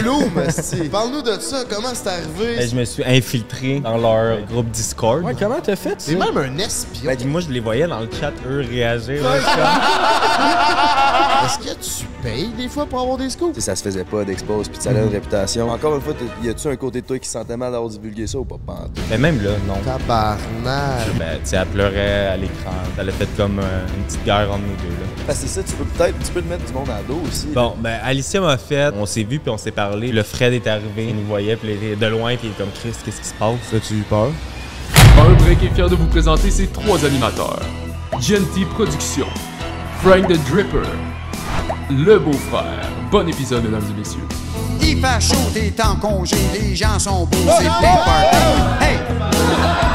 Parle-nous de ça, comment c'est arrivé? Ben, je me suis infiltré dans leur groupe Discord. Ouais, comment t'as fait ça? C'est même un espion. Ben, moi, je les voyais dans le chat, eux, réagir. là, Est-ce que tu payes des fois pour avoir des scoops? Tu sais, ça se faisait pas d'expose, puis ça a une réputation. Encore une fois, y a-tu un côté de toi qui se sentait mal d'avoir divulgué ça ou pas? Pas en tout. Mais même là, non. Tabarnak. Ben, tu sais, elle pleurait à l'écran. Elle a fait comme euh, une petite guerre entre nous deux, là. Parce que c'est ça, tu peux peut-être tu peux te mettre du monde à dos aussi. Bon, ben, Alicia m'a fait, on s'est vu puis on s'est parlé. Le Fred est arrivé, il nous voyait, puis il était de loin, puis il est comme Chris, qu'est-ce qui se passe? As-tu eu peur? Un Break est fier de vous présenter ses trois animateurs. Genty Productions, Frank the Dripper, Le Beau-Frère. Bon épisode, mesdames et messieurs. Il fait chaud, t'es en congé, les gens sont beaux, c'est plein de party. Hey!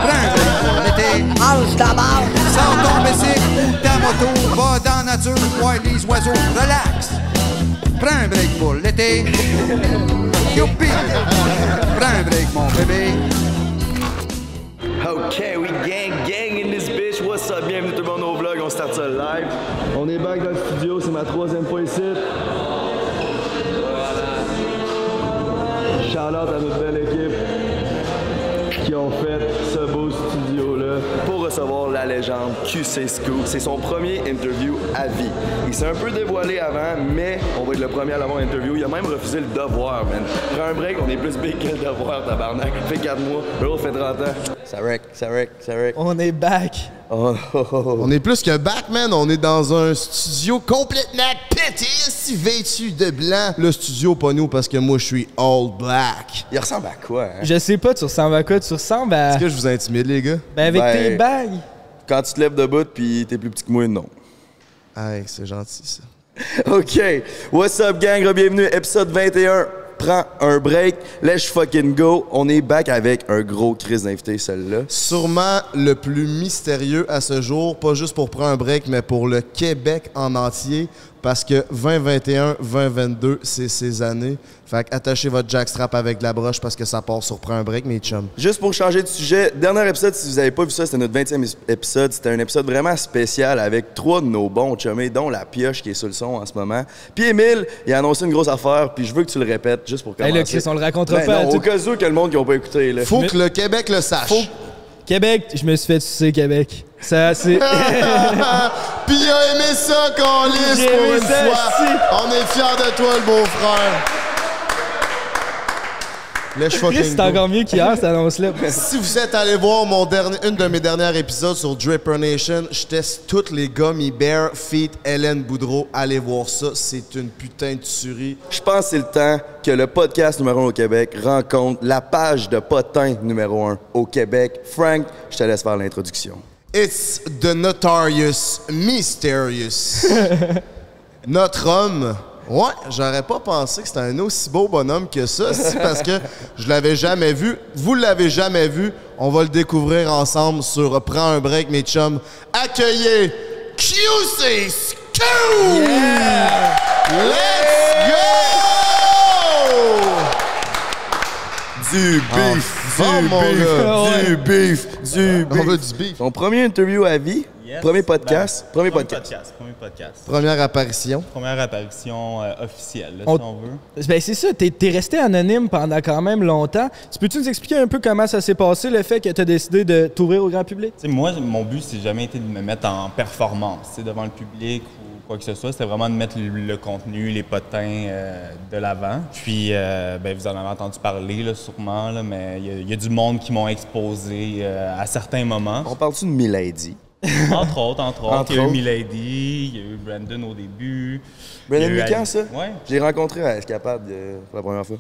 Prends un break pour l'été. Mange d'abord. Sors ton bicycle ou ta moto, va dans la nature, voir les oiseaux, relax. Prends un break pour l'été. Youpi! Prends un break, mon bébé. Ok, we gang, gang in this bitch. What's up? Bienvenue tout le monde au vlog, on start ça live. Dans le studio, c'est ma troisième fois ici. Out à notre belle équipe qui ont fait ce beau studio-là pour recevoir la légende QC Scoop. C'est son premier interview à vie. Il s'est un peu dévoilé avant, mais on va être le premier à l'avoir interview. Il a même refusé le devoir, man. Prends un break, on est plus big que le devoir, tabarnak. Fait 4 mois, l'autre fait 30 ans. Ça wreck, ça wreck, ça wreck. On est back. Oh, oh, oh, oh. On est plus que back, man. On est dans un studio complètement pété, si vêtu de blanc. Le studio, pas nous, parce que moi, je suis all black. Il ressemble à quoi, hein? Je sais pas, tu ressembles à quoi? Tu ressembles à. Est-ce que je vous intimide, les gars? Ben, avec Ben- tes bagues. Quand tu te lèves debout puis t'es plus petit que moi, non. Hey, c'est gentil, ça. OK. What's up, gang? Bienvenue, épisode 21. Prends un break. Let's fucking go. On est back avec un gros crise d'invité, celle-là. Sûrement le plus mystérieux à ce jour, pas juste pour prendre un break, mais pour le Québec en entier, parce que 2021, 2022, c'est ces années. Fait que attachez votre jackstrap avec de la broche parce que ça part sur prendre un break, mes chums. Juste pour changer de sujet, dernier épisode, si vous avez pas vu ça, c'était notre 20e is- épisode. C'était un épisode vraiment spécial avec trois de nos bons chummés, dont la pioche qui est sur le son en ce moment. Puis Émile, il a annoncé une grosse affaire, puis je veux que tu le répètes juste pour Hey, commencer. là, Chris, on le racontera Ben pas non, tout- au cas où que le monde qui n'a pas écouté. Là. Faut que le Québec le sache. Québec, je me suis fait sucer Québec. Ça, c'est. Puis il a aimé ça, qu'on lisse pour une ça, fois. si. On est fiers de toi, le beau-frère. C'est encore mieux qu'hier, cette annonce-là. Si vous êtes allé voir mon dernier, une de mes derniers épisodes sur Dripper Nation, je teste toutes les Gummy Bear feat Hélène Boudreau. Allez voir ça, c'est une putain de tuerie. Je pense que c'est le temps que le podcast numéro 1 au Québec rencontre la page de potin numéro 1 au Québec. Frank, je te laisse faire l'introduction. It's the notorious mysterious. Notre homme. Ouais, j'aurais pas pensé que c'était un aussi beau bonhomme que ça, c'est parce que je l'avais jamais vu. Vous l'avez jamais vu. On va le découvrir ensemble sur Prends un break, mes chums. Accueillez QC Scoop! Let's go! Du beef, Enfin, du mon beef, gars. du beef, du beef. On veut du beef. Ton premier interview à vie, Yes. premier podcast, Ben, premier podcast. Premier podcast. Première apparition. Première apparition euh, officielle, là, On- si on veut. Ben, c'est ça, t'es es resté anonyme pendant quand même longtemps. Tu peux-tu nous expliquer un peu comment ça s'est passé, le fait que t'as décidé de t'ouvrir au grand public? Tu sais, moi, mon but, c'est jamais été de me mettre en performance tu devant le public ou quoi que ce soit. C'était vraiment de mettre le, le contenu, les potins euh, de l'avant. Puis, euh, ben, vous en avez entendu parler, là, sûrement, là, mais il y a- il y, a du monde qui m'ont exposé euh, à certains moments. On parle-tu de Milady? entre autres, entre autres. Entre il y a eu. Milady, il y a eu Brandon au début. Brandon Ali- ça? Ouais. J'ai rencontré à Escapade euh, pour la première fois.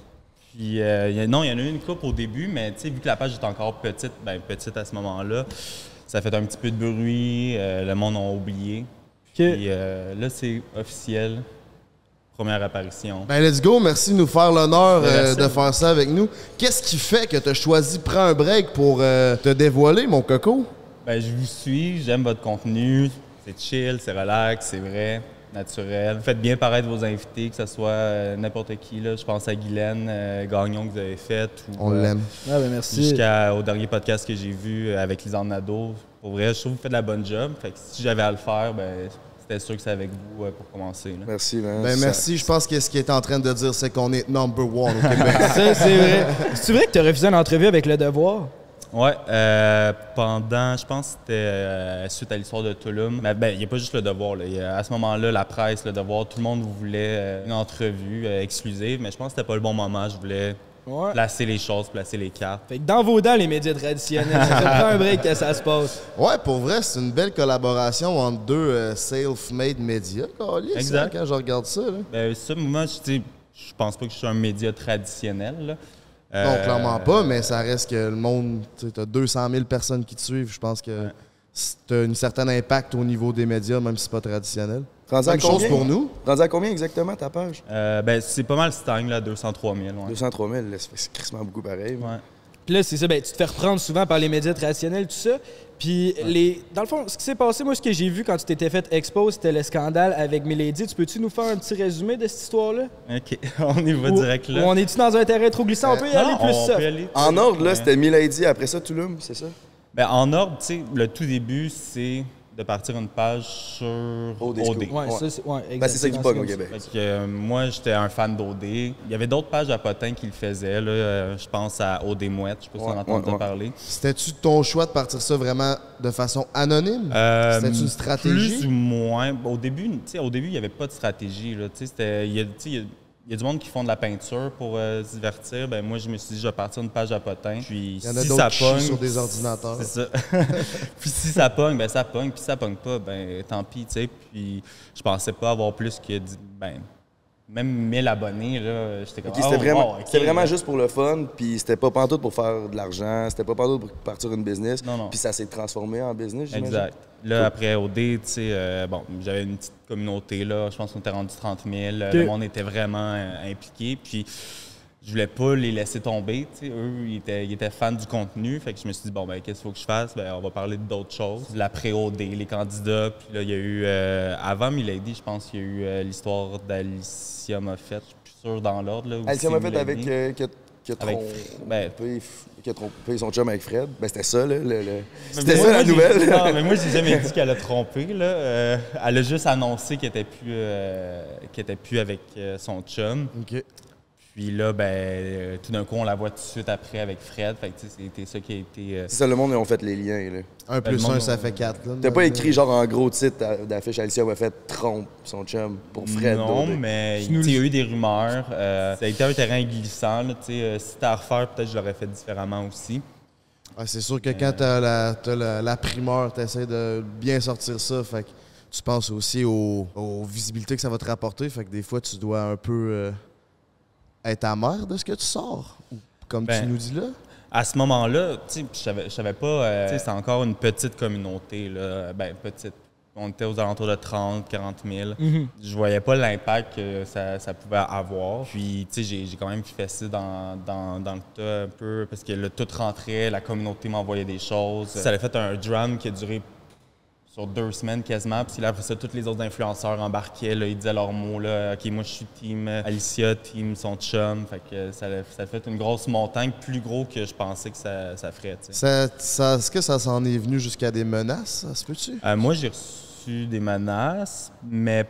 Puis, euh, a- non, il y en a eu une coupe au début, mais tu sais, vu que la page est encore petite, ben petite à ce moment-là, ça fait un petit peu de bruit, le monde a oublié. Puis euh, là, c'est officiel. Première apparition. Ben, let's go. Merci de nous faire l'honneur euh, de faire ça avec nous. Qu'est-ce qui fait que tu as choisi Prends un break pour euh, te dévoiler, mon coco? Ben, je vous suis, j'aime votre contenu. C'est chill, c'est relax, c'est vrai, naturel. Faites bien paraître vos invités, que ce soit euh, n'importe qui. Là. Je pense à Guylaine euh, Gagnon que vous avez fait. ou, On euh, l'aime. Ah, ben merci. Jusqu'au dernier podcast que j'ai vu avec Lisanne Nadeau. Pour vrai, je trouve que vous faites de la bonne job. Fait que si j'avais à le faire, ben, c'était sûr que c'est avec vous euh, pour commencer. là. Merci, man. Ben Ça- merci. Je pense que ce qu'il est en train de dire, c'est qu'on est number one au Québec. Ça, c'est vrai. C'est vrai que tu as refusé une entrevue avec Le Devoir? Ouais, euh, pendant, je pense que c'était euh, suite à l'histoire de Tulum. Mais ben, il n'y a pas juste le devoir. Là. Il y a- à ce moment-là, la presse, le devoir, tout le monde voulait euh, une entrevue euh, exclusive, mais je pense que c'était pas le bon moment. Je voulais Ouais. placer les choses, placer les cartes. Fait que dans vos dents, les médias traditionnels, ça prend un break que ça se passe. Ouais, pour vrai, c'est une belle collaboration entre deux euh, self-made médias. câlisse, Exact. hein, quand je regarde ça. Là. Ben, ça, moi, je tu sais, je pense pas que je suis un média traditionnel. là. Non, Euh, clairement pas, mais ça reste que le monde. Tu as 200 000 personnes qui te suivent. Je pense que tu as un certain impact au niveau des médias, même si c'est pas traditionnel. Rendu à Même chose combien? pour nous. Rendu à combien exactement ta page? euh, ben, c'est pas mal stagne, là, 203 000. Ouais. 203 000, là, ça fait- c'est crissement beaucoup pareil. Ouais. Puis là, c'est ça, ben, tu te fais reprendre souvent par les médias traditionnels, tout ça. Puis, les... dans le fond, ce qui s'est passé, moi, ce que j'ai vu quand tu t'étais fait expose, c'était le scandale avec Milady. Tu peux-tu nous faire un petit résumé de cette histoire-là? OK, on y va Ou- direct là. on est-tu dans un terrain trop glissant? On peut y aller plus on ça. peut aller- En ordre, là, c'était Milady, après ça, Tulum, c'est ça? Ben, en ordre, tu sais, le tout début, c'est de partir une page sur OD. OD. Ouais, Ouais. ça, c'est ouais, Ben, c'est ça qui pogne au. Québec. Fait que, euh, moi, j'étais un fan d'OD. Il y avait d'autres pages à potins qui le faisaient. Là. Euh, je pense à OD Mouette. Je sais pas si Ouais, on entend parler. C'était-tu ton choix de partir ça vraiment de façon anonyme? Euh, C'était une stratégie? Plus ou moins. Au début, tu sais, au début, il n'y avait pas de stratégie. Là. C'était- a- y a- il y a du monde qui font de la peinture pour euh, se divertir. Ben, moi, je me suis dit, je vais partir une page à potins. Puis Il y en a si d'autres ça pogne, sur des ordinateurs. C'est ça. puis si ça pogne, ben ça pogne. Puis si ça pogne pas, ben tant pis, tu sais. Puis je pensais pas avoir plus que, dix- ben, même 1000 abonnés, là. J'étais comme, Ok, oh, c'était vraiment, c'était vraiment juste pour le fun, puis c'était pas pantoute pour faire de l'argent, c'était pas pantoute pour partir une business. Non, non. Puis ça s'est transformé en business, j'imagine. Exact. Là, après OD, tu sais, euh, bon, j'avais une petite communauté, là. Je pense qu'on était rendu 30 000. Ok. Le monde était vraiment euh, impliqué. Puis je voulais pas les laisser tomber, tu sais. Eux, ils étaient, ils étaient fans du contenu. Fait que je me suis dit, bon, ben, qu'est-ce qu'il faut que je fasse? Ben, on va parler d'autres choses. L'après-OD, les candidats. Puis là, il y a eu, euh, avant Milady, je pense qu'il y a eu l'histoire d'Alicia Moffett. Je suis plus sûr dans l'ordre, fait Milady. avec. qui a- qui a Avec- ben- qui a trompé son chum avec Fred. Ben, c'était ça, là. le- C'était ça, moi, la nouvelle. Non, mais moi, j'ai jamais dit qu'elle a trompé. Là. Euh, elle a juste annoncé qu'elle était plus, euh, qu'elle était plus avec euh, son chum. OK. Puis là, ben, euh, tout d'un coup, on la voit tout de suite après avec Fred. Fait que, tu sais, c'était ça qui a été. euh, C'est ça, le monde, ils ont fait les liens, là. Un le plus un, ça on- fait quatre. T'as pas écrit, genre, en gros titre d'a- d'affiche, Alicia m'a fait trompe son chum pour Fred. non, mais il y a eu des rumeurs. euh, ça a été un terrain glissant. Là, tu sais, euh, si c'était à refaire, peut-être que je l'aurais fait différemment aussi. Ah, c'est sûr que quand t'as la, t'as la, la primeur, t'essaies de bien sortir ça. Fait que tu penses aussi aux, aux visibilités que ça va te rapporter. Fait que des fois, tu dois un peu euh, être amer de ce que tu sors. Ou Comme Ben, tu nous dis là? À ce moment-là, tu sais, je savais, savais pas. euh, c'était encore une petite communauté. Là. Ben, petite. On était aux alentours de 30, 40 000. Je voyais pas l'impact que ça, ça pouvait avoir. Puis, tu sais, j'ai, j'ai quand même fait ça dans, dans, dans le tas un peu parce que là, tout rentrait, la communauté m'envoyait des choses. Ça a fait un drame qui a duré sur deux semaines quasiment. Puis là, après ça, tous les autres influenceurs embarquaient, là, ils disaient leurs mots. Là, OK, moi, je suis team Alicia, team son chum. Fait que ça, a- ça fait une grosse montagne, plus gros que je pensais que ça, ça ferait. tu sais. Ça, ça- Est-ce que ça s'en est venu jusqu'à des menaces? Ça se peut-tu? Euh, moi, j'ai reçu des menaces, mais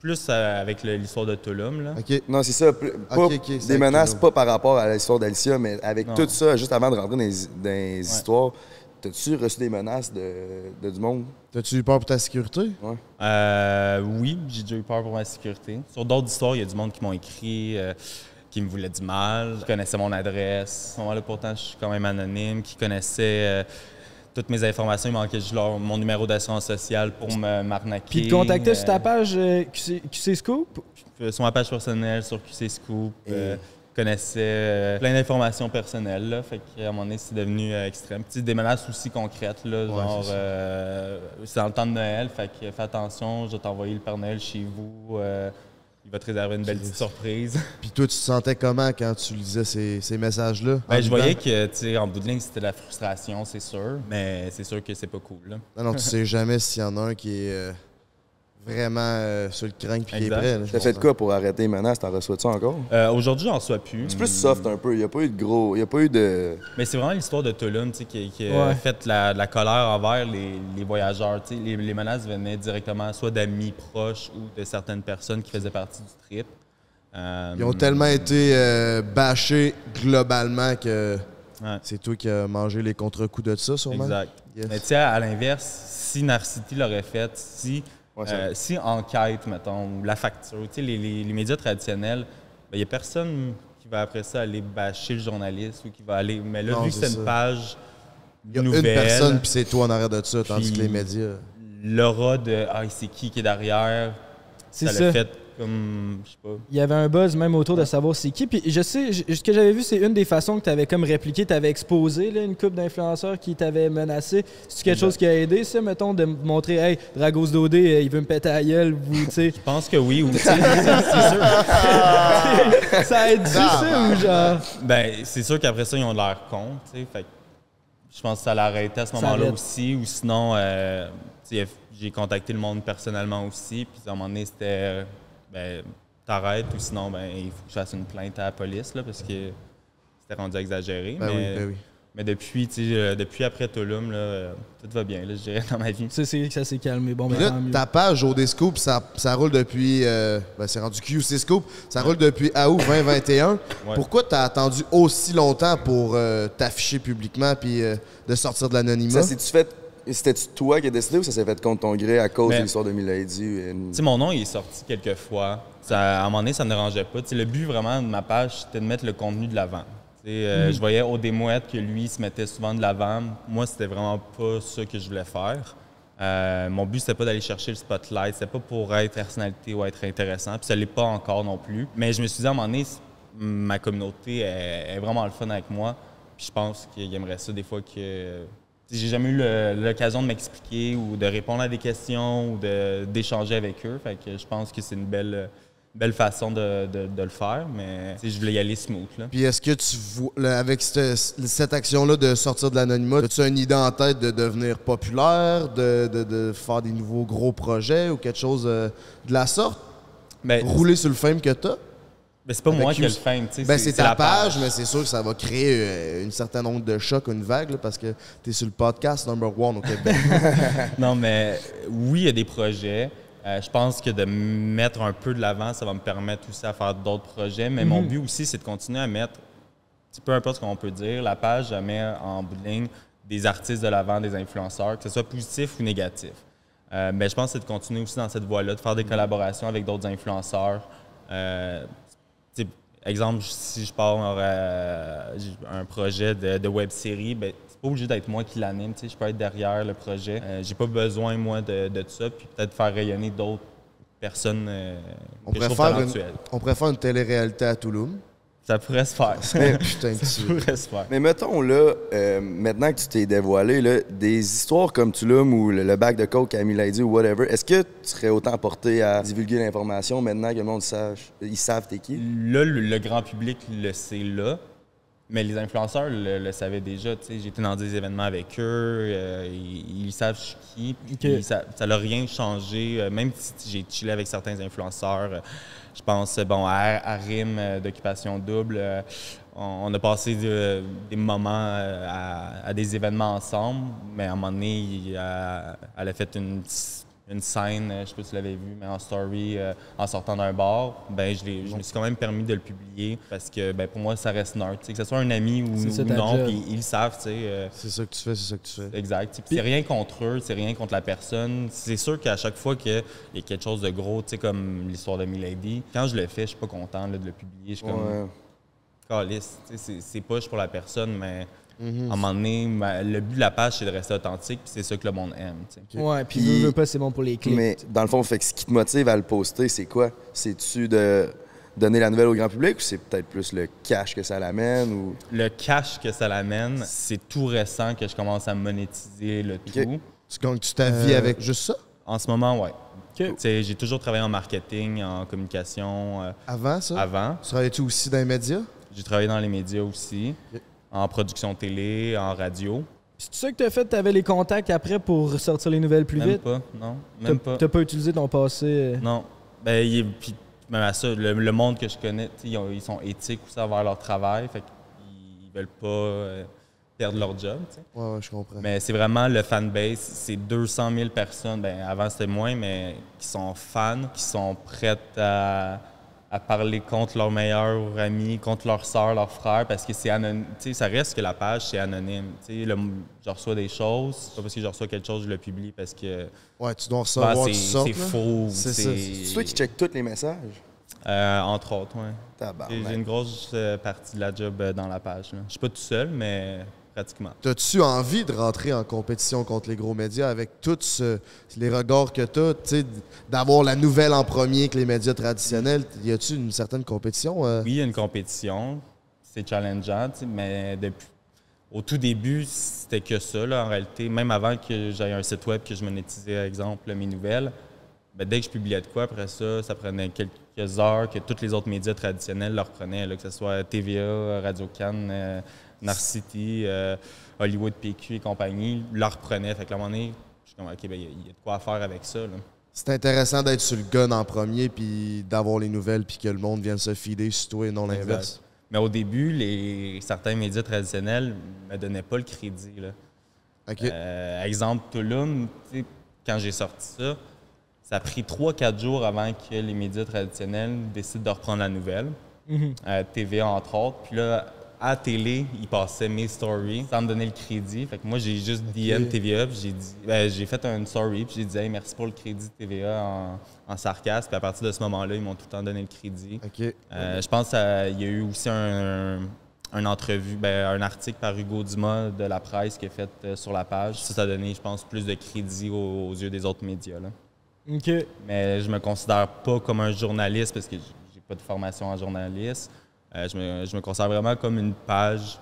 plus euh, avec l'histoire de Tulum. Là. OK. Non, c'est ça. Pas, des menaces, pas par rapport à l'histoire d'Alicia, mais avec Non. tout ça, juste avant de rentrer dans les, dans les histoires, t'as-tu reçu des menaces de, de du monde? T'as-tu eu peur pour ta sécurité? Euh, oui, j'ai déjà eu peur pour ma sécurité. Sur d'autres histoires, il y a du monde qui m'ont écrit, euh, qui me voulait du mal, qui connaissait mon adresse. À ce moment-là, pourtant, je suis quand même anonyme, qui connaissait euh, toutes mes informations. Il manquait juste leur- mon numéro d'assurance sociale pour me m'arnaquer. Puis te contactaient sur ta Euh, page euh, QC, QC Scoop? sur ma page personnelle, sur QC Scoop. euh, connaissait euh, plein d'informations personnelles. Là, fait qu'à un moment donné, c'est devenu euh, extrême. Puis, des menaces aussi concrètes. Là, genre, euh, c'est dans le temps de Noël. Fait que fais attention, je vais t'envoyer le Père Noël chez vous. euh, il va te réserver une belle petite surprise. Puis toi, tu te sentais comment quand tu lisais ces, ces messages-là? Ben, En je voyais que, tu sais, en bout de ligne, c'était de la frustration, c'est sûr. Mais c'est sûr que c'est pas cool. là. Non, non, tu sais jamais s'il y en a un qui est vraiment euh, sur le crank puis qui est prêt. T'as fait quoi pour arrêter les menaces? T'en reçois-tu encore? Euh, Aujourd'hui, j'en reçois plus. C'est plus soft un peu. Il n'y a pas eu de gros. Il a pas eu de. Mais c'est vraiment l'histoire de Tulum tu sais, qui, qui Ouais. a fait la, la colère envers les, les voyageurs. tu sais. Les, les menaces venaient directement soit d'amis proches ou de certaines personnes qui faisaient partie du trip. Euh, Ils ont tellement été euh, bâchés globalement que ouais, c'est toi qui as mangé les contre-coups de ça, sûrement. exact. Yes. Mais tu sais, à l'inverse, si Narcity l'aurait fait, si, Ouais, euh, si Enquête, mettons, ou La Facture, tu sais, les, les- les médias traditionnels, il n'y a personne qui va après ça aller bâcher le journaliste ou qui va aller. Mais là, Non, vu que c'est une page Il y a nouvelle, une personne, puis c'est toi en arrière de ça, tandis que les médias. l'aura de Ah, c'est qui qui est derrière, ça ça. l'a fait comme. Je sais pas. Il y avait un buzz même autour de savoir c'est qui. Puis je sais, je- ce que j'avais vu, c'est une des façons que tu avais comme répliqué, tu avais exposé là, une couple d'influenceurs qui t'avaient menacé. C'est quelque chose qui a aidé, ça, mettons, de montrer, hey, Dragos Dodé, euh, il veut me péter à gueule, vous, tu sais. Je pense que oui, ou tu sais, c'est sûr. ça aide-tu, ça, ou genre? Ben, c'est sûr qu'après ça, ils ont de l'air cons, tu sais. Fait que je pense que ça l'a arrêté à ce moment-là aussi. Ou sinon, euh, tu sais, j'ai contacté le monde personnellement aussi. Puis à un moment donné, c'était, euh, ben, t'arrêtes ou sinon, ben, il faut que je fasse une plainte à la police, là, parce que c'était rendu exagéré. Ben mais, oui, ben oui. mais depuis, euh, depuis après Tulum, là, euh, tout va bien, là, je dirais, dans ma vie. Ça, c'est ça s'est calmé. Bon, Puis ben, là, tant mieux. ta page OD Scoop, ça, ça roule depuis. euh, ben, c'est rendu QC Scoop. Ça roule depuis août 2021. Ouais. Pourquoi t'as attendu aussi longtemps pour euh, t'afficher publiquement puis euh, de sortir de l'anonymat? Ça s'est-tu fait. C'était-tu toi qui as décidé ou ça s'est fait contre ton gré à cause Mais- de l'histoire de Milady? Une- Tu sais, mon nom, il est sorti quelques fois. Ça, à un moment donné, ça ne me dérangeait pas. Le but vraiment de ma page, c'était de mettre le contenu de l'avant. Euh, Je voyais au démouette que lui il se mettait souvent de l'avant. Moi, c'était vraiment pas ça que je voulais faire. Euh, mon but, c'était pas d'aller chercher le spotlight. C'était pas pour être personnalité ou être intéressant. Puis ça l'est pas encore non plus. Mais je me suis dit, à un moment donné, ma communauté est, est vraiment le fun avec moi. Puis je pense qu'il aimerait ça des fois que j'ai jamais eu l'occasion de m'expliquer ou de répondre à des questions ou d'échanger avec eux. Fait que je pense que c'est une belle, belle façon de, de- de le faire, mais tu je voulais y aller smooth. Là. Puis est-ce que tu vois, là, avec cette, cette action-là de sortir de l'anonymat, as-tu une idée en tête de devenir populaire, de, de- faire des nouveaux gros projets ou quelque chose euh, de la sorte? Ben, Rouler sur le fame que t'as? Ben, c'est pas moi qui ai le fame. tu sais, Ben, c'est ta la page, mais c'est sûr que ça va créer euh, une certaine onde de choc, une vague, là, parce que t'es sur le podcast number one au Québec. Non, mais oui, il y a des projets. Euh, je pense que de mettre un peu de l'avant, ça va me permettre aussi à faire d'autres projets. Mais mon but aussi, c'est de continuer à mettre, tu peu importe ce qu'on peut dire, la page, je mets en bout de ligne des artistes de l'avant, des influenceurs, que ce soit positif ou négatif. Euh, mais je pense que c'est de continuer aussi dans cette voie-là, de faire des collaborations avec d'autres influenceurs. Euh, tu exemple, si je pars euh, un projet de, de web série, ben, c'est pas obligé d'être moi qui l'anime. tu sais, Je peux être derrière le projet. Euh, j'ai pas besoin, moi, de, de ça. Puis peut-être faire rayonner d'autres personnes euh, On préfère, une, on préfère une télé-réalité à Touloum. Ça pourrait se faire. Putain, que ça tu- pourrait se faire. Mais mettons là, euh, maintenant que tu t'es dévoilé, là, des histoires comme Tulum ou le, le bac de coke à Milady ou whatever, est-ce que tu serais autant porté à divulguer l'information maintenant que le monde sache, ils savent t'es qui? Là, le, le grand public le sait là, mais les influenceurs le, le savaient déjà. tu sais. J'étais dans des événements avec eux, euh, ils, ils savent je suis qui. puis Ok. ça n'a rien changé. euh, même si j'ai chillé avec certains influenceurs, euh, je pense bon, à, à RIM euh, d'Occupation Double, euh, on, a passé de- des moments euh, à, des événements ensemble, mais à un moment donné, elle a fait une une scène, euh, je sais pas si tu l'avais vu, mais en story, euh, en sortant d'un bar, ben je, l'ai- je me suis quand même permis de le publier parce que ben, pour moi, ça reste neutre. tu sais, Que ce soit un ami ou, ou non, puis ils le savent. tu sais, euh, C'est ça que tu fais, c'est ça que tu fais. Exact. C'est rien contre eux, c'est rien contre la personne. C'est sûr qu'à chaque fois qu'il y a quelque chose de gros, tu sais, comme l'histoire de Milady, quand je le fais, je suis pas content là, de le publier. Je suis comme, Ouais. sais, C'est c'est pas je pour la personne, mais Mhm. à un moment donné, ma- le but de la page, c'est de rester authentique, puis c'est ça que le monde aime. tu sais. Ouais, puis veux, veux pas, c'est bon pour les clics. Mais dans le fond, fait que ce qui te motive à le poster, c'est quoi? C'est-tu de donner la nouvelle au grand public ou c'est peut-être plus le cash que ça l'amène ou? Le cash que ça l'amène, c'est tout récent que je commence à monétiser le tout. Ok. Tu gagnes-tu ta vie Euh, avec juste ça? En ce moment, ouais. J'ai toujours travaillé en marketing, en communication euh, Avant ça? avant. Tu travaillais-tu aussi dans les médias? J'ai travaillé dans les médias aussi. En production télé, en radio. C'est ça que t'as fait? T'avais les contacts après pour sortir les nouvelles plus Même vite? pas, non. Même pas. t'as pas utilisé ton passé? euh, Non. Ben, il est- puis même à ça, le, le monde que je connais, tu ils, ont- ils sont éthiques aussi envers leur travail, fait qu'ils veulent pas euh, perdre leur job, tu sais. Ouais, ouais, je comprends. Mais c'est vraiment le fanbase, c'est 200 000 personnes, ben avant c'était moins, mais qui sont fans, qui sont prêtes à, à parler contre leur meilleur ami, contre leur soeur, leur frère, parce que c'est anonyme. Tu sais, ça reste que la page, c'est anonyme. Tu sais, le- je reçois des choses, c'est pas parce que je reçois quelque chose, je le publie parce que Ouais, tu dois ben, recevoir sortes, c'est faux. C'est toi qui check tous les messages? Euh, entre autres, oui. J'ai une grosse euh, partie de la job euh, dans la page. là. Je suis pas tout seul, mais pratiquement. T'as-tu envie de rentrer en compétition contre les gros médias avec tous les regards que tu sais, d'avoir la nouvelle en premier que les médias traditionnels? Y a-tu une certaine compétition? euh? Oui, il y a une compétition, c'est challengeant, mais depuis, au tout début, c'était que ça, là, en réalité. Même avant que j'aie un site web que je monétisais, par exemple, mes nouvelles, ben, dès que je publiais de quoi, après ça, ça prenait quelques heures que tous les autres médias traditionnels leur prenaient, là, que ce soit TVA, Radio-Can, euh, Narcity, euh, Hollywood PQ et compagnie, leur prenaient. Fait que à un moment donné, je suis comme, OK, ben, il y, a- il y a de quoi faire avec ça. là. C'est intéressant d'être sur le gun en premier puis d'avoir les nouvelles puis que le monde vienne se fider sur toi et non l'inverse. Mais au début, les, certains médias traditionnels ne me donnaient pas le crédit. Là. OK. Euh, exemple, Tulum, quand j'ai sorti ça, ça a pris 3-4 jours avant que les médias traditionnels décident de reprendre la nouvelle. Euh, TVA, entre autres. Puis là, à la télé, ils passaient mes stories sans me donner le crédit. Fait que moi, j'ai juste DM TVA, puis j'ai dit, ben, j'ai fait une story, puis j'ai dit, hey, merci pour le crédit TVA en, en sarcasme. Puis à partir de ce moment-là, ils m'ont tout le temps donné le crédit. Euh, je pense qu'il y a eu aussi un, un entrevue, ben, un article par Hugo Dumas de la presse qui est fait euh, sur la page. Ça, ça a donné, je pense, plus de crédit aux, aux yeux des autres médias. Là. Mais je me considère pas comme un journaliste parce que j'ai pas de formation en journaliste. Euh, je, me, je me considère vraiment comme une page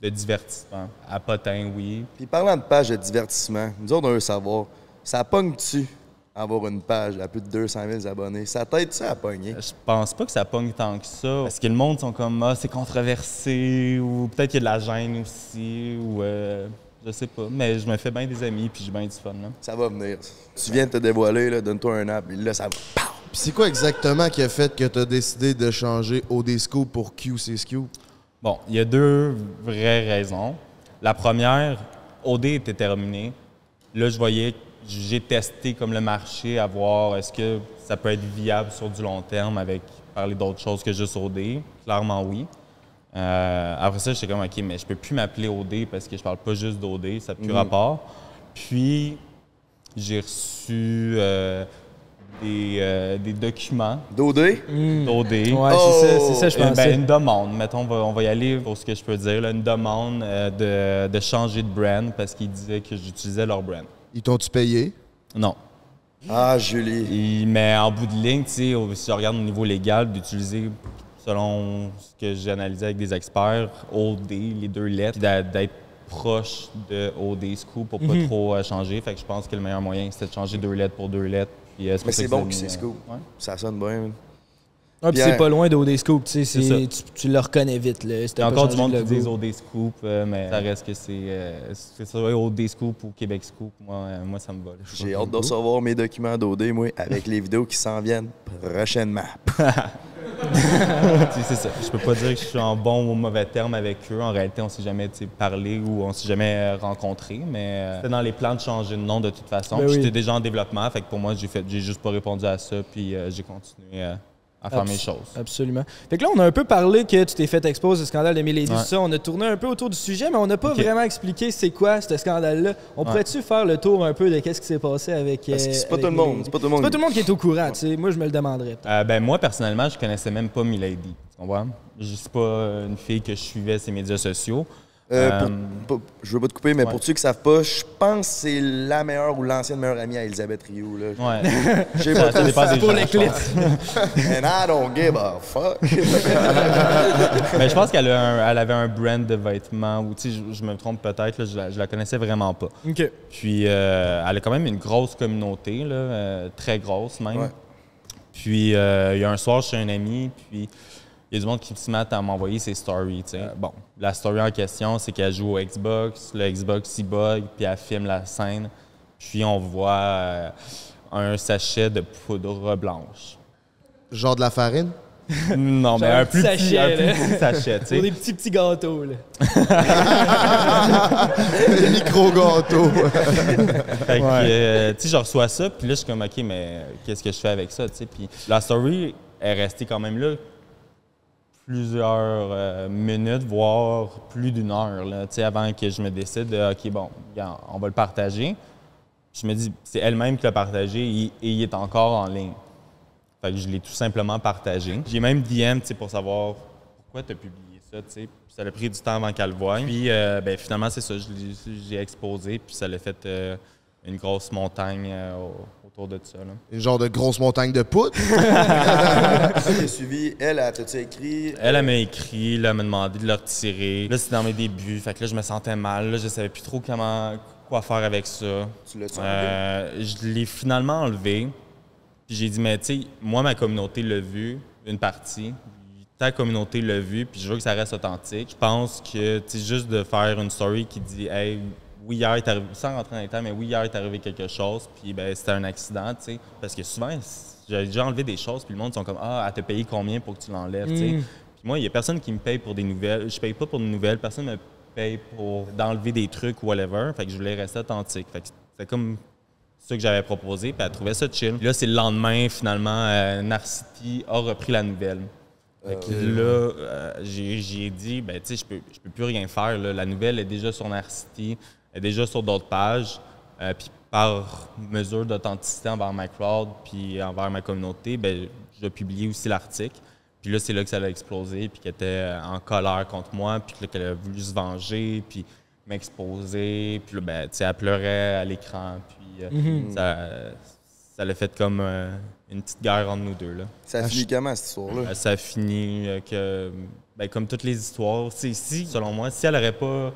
de divertissement. À potin, oui. Puis parlant de page de divertissement, nous autres, on veut savoir, ça pogne-tu avoir une page à plus de 200 000 abonnés? Ça t'aide ça à pogner? Je pense pas que ça pogne tant que ça. Parce que le monde sont comme ah, c'est controversé ou peut-être qu'il y a de la gêne aussi ou euh, je sais pas. Mais je me fais bien des amis puis j'ai bien du fun là. Ça va venir. Tu viens de te dévoiler, là, donne-toi un app, et là, ça va. C'est quoi exactement qui a fait que t'as décidé de changer OD Scoop pour QC Scoop? Bon, il y a deux vraies raisons. La première, OD était terminé. Là, je voyais, j'ai testé comme le marché à voir est-ce que ça peut être viable sur du long terme avec parler d'autres choses que juste OD. Clairement, oui. Euh, après ça, j'étais comme, OK, mais je peux plus m'appeler OD parce que je parle pas juste d'OD, ça n'a plus rapport. Puis, j'ai reçu euh, des, euh, des documents Dodé? d'OD. Ouais, Oh! c'est ça, c'est ça, je Euh, pensais. ben, une demande, mettons, on va, on va y aller pour ce que je peux dire, là, une demande euh, de, de changer de brand parce qu'ils disaient que j'utilisais leur brand. Ils t'ont-tu payé? Non. Ah, Julie. Et- mais en bout de ligne, tu sais, au- si je regarde au niveau légal, d'utiliser, selon ce que j'ai analysé avec des experts, OD, les deux lettres, d'être proche de OD Scoop pour pas Mhm. trop euh, changer. Fait que je pense que le meilleur moyen, c'était de changer deux lettres pour deux lettres. Puis, euh, Mais c'est bon que c'est euh, ouais. Ça sonne bien. Ah, puis c'est pas loin d'OD Scoop, tu sais, tu, tu le reconnais vite. Là, si Il y a encore du monde de qui disent OD Scoop, euh, mais ça reste que c'est euh, c'est ça, OD Scoop ou Québec Scoop. Moi, euh, moi ça me va. J'ai hâte de recevoir mes documents d'OD, moi, avec les vidéos qui s'en viennent prochainement. C'est ça. Je peux pas dire que je suis en bon ou mauvais terme avec eux. En réalité, on s'est jamais parlé ou on s'est jamais euh, rencontré, mais euh, c'était dans les plans de changer de nom de toute façon. Ben oui. J'étais déjà en développement, fait que pour moi, j'ai fait, j'ai juste pas répondu à ça, puis euh, j'ai continué euh, à faire mes choses. Absolument. Fait que là, on a un peu parlé que tu t'es fait exposer au scandale de Milady, Ouais. ça. On a tourné un peu autour du sujet, mais on n'a pas vraiment expliqué c'est quoi ce scandale-là. On pourrait-tu faire le tour un peu de qu'est-ce qui s'est passé avec. Parce que euh, c'est pas avec tout le monde. Milady? C'est pas tout le monde. C'est pas tout le monde qui est au courant, tu sais. Moi, je me le demanderais. Euh, ben moi, personnellement, je connaissais même pas Milady. Tu comprends? Je suis pas une fille que je suivais ses médias sociaux. Euh, Euh, pour- pour- je veux pas te couper, mais ouais. pour ceux qui savent pas, je pense que c'est la meilleure ou l'ancienne meilleure amie à Elisabeth Rioux. Là. Ouais. Je sais ça, pas ça dépend des Pour gens, les je pense. And I don't give a fuck. Mais je pense qu'elle avait un brand de vêtements, ou tu sais, je, je me trompe peut-être, je, la, je la connaissais vraiment pas. OK. Puis euh, elle a quand même une grosse communauté, là, euh, très grosse même. Ouais. Puis euh, il y a un soir chez un ami, puis il y a du monde qui se met à m'envoyer ses stories. tu sais. bon, la story en question, c'est qu'elle joue au Xbox, le Xbox il bug, puis elle filme la scène. Puis on voit euh, un sachet de poudre blanche. Genre de la farine? non, mais un un plus petit petit, un sachet, plus petit sachet, tu sais. Pour des petits petits gâteaux, là. Des micro-gâteaux. Fait que, euh, tu sais, je reçois ça, puis là, je suis comme, OK, mais qu'est-ce que je fais avec ça, tu sais? Puis la story est restée quand même là plusieurs euh, minutes, voire plus d'une heure, là, avant que je me décide de, OK, bon, on va le partager. Je me dis, c'est elle-même qui l'a partagé et, il est encore en ligne. Fait que je l'ai tout simplement partagé. J'ai même DM, pour savoir pourquoi tu as publié ça, tu sais. Puis Ça a pris du temps avant qu'elle le voie. Puis, euh, ben, finalement, c'est ça, j'ai exposé, puis ça l'a fait euh, une grosse montagne autour de ça, là. Une genre de grosse montagne de poudre. J'ai suivi. Elle, a tout écrit? Elle, elle m'a écrit, là, elle m'a demandé de le retirer. Là, c'était dans mes débuts, fait que là, je me sentais mal, là, je savais plus trop comment, quoi faire avec ça. Tu enlevé? Euh, je l'ai finalement enlevé. Puis j'ai dit, mais tu sais, moi, ma communauté l'a vu, une partie. Ta communauté l'a vu, puis je veux que ça reste authentique. Je pense que, tu sais, juste de faire une story qui dit, hey, oui, hier est arrivé, sans rentrer dans les temps, mais oui, hier est arrivé quelque chose, puis ben, c'était un accident, tu sais. Parce que souvent, j'ai déjà enlevé des choses, puis le monde sont comme, ah, elle t'a payé combien pour que tu l'enlèves, tu sais. Mm. Puis moi, il n'y a personne qui me paye pour des nouvelles. Je paye pas pour des nouvelles. Personne me paye pour d'enlever des trucs ou whatever. Fait que je voulais rester authentique. Fait que c'est comme ça que j'avais proposé. Puis elle trouvait ça chill. Puis là, c'est le lendemain, finalement, euh, Narcity a repris la nouvelle. Fait que là, euh, j'ai dit, ben, tu sais, je peux, je peux plus rien faire. là. La nouvelle est déjà sur Narcity, est déjà sur d'autres pages. Euh, puis par mesure d'authenticité envers ma crowd puis envers ma communauté, ben, je publier aussi l'article. Puis là, c'est là que ça a explosé, puis qu'elle était euh, en colère contre moi, puis qu'elle a voulu se venger, puis m'exposer. Puis là, ben, tu sais, elle pleurait à l'écran, puis euh, ça, ça l'a fait comme euh, une petite guerre entre nous deux, là. Ça finit comment, cette histoire-là? Euh, ça a fini euh, que, ben, comme toutes les histoires, c'est si, selon moi, si elle n'aurait pas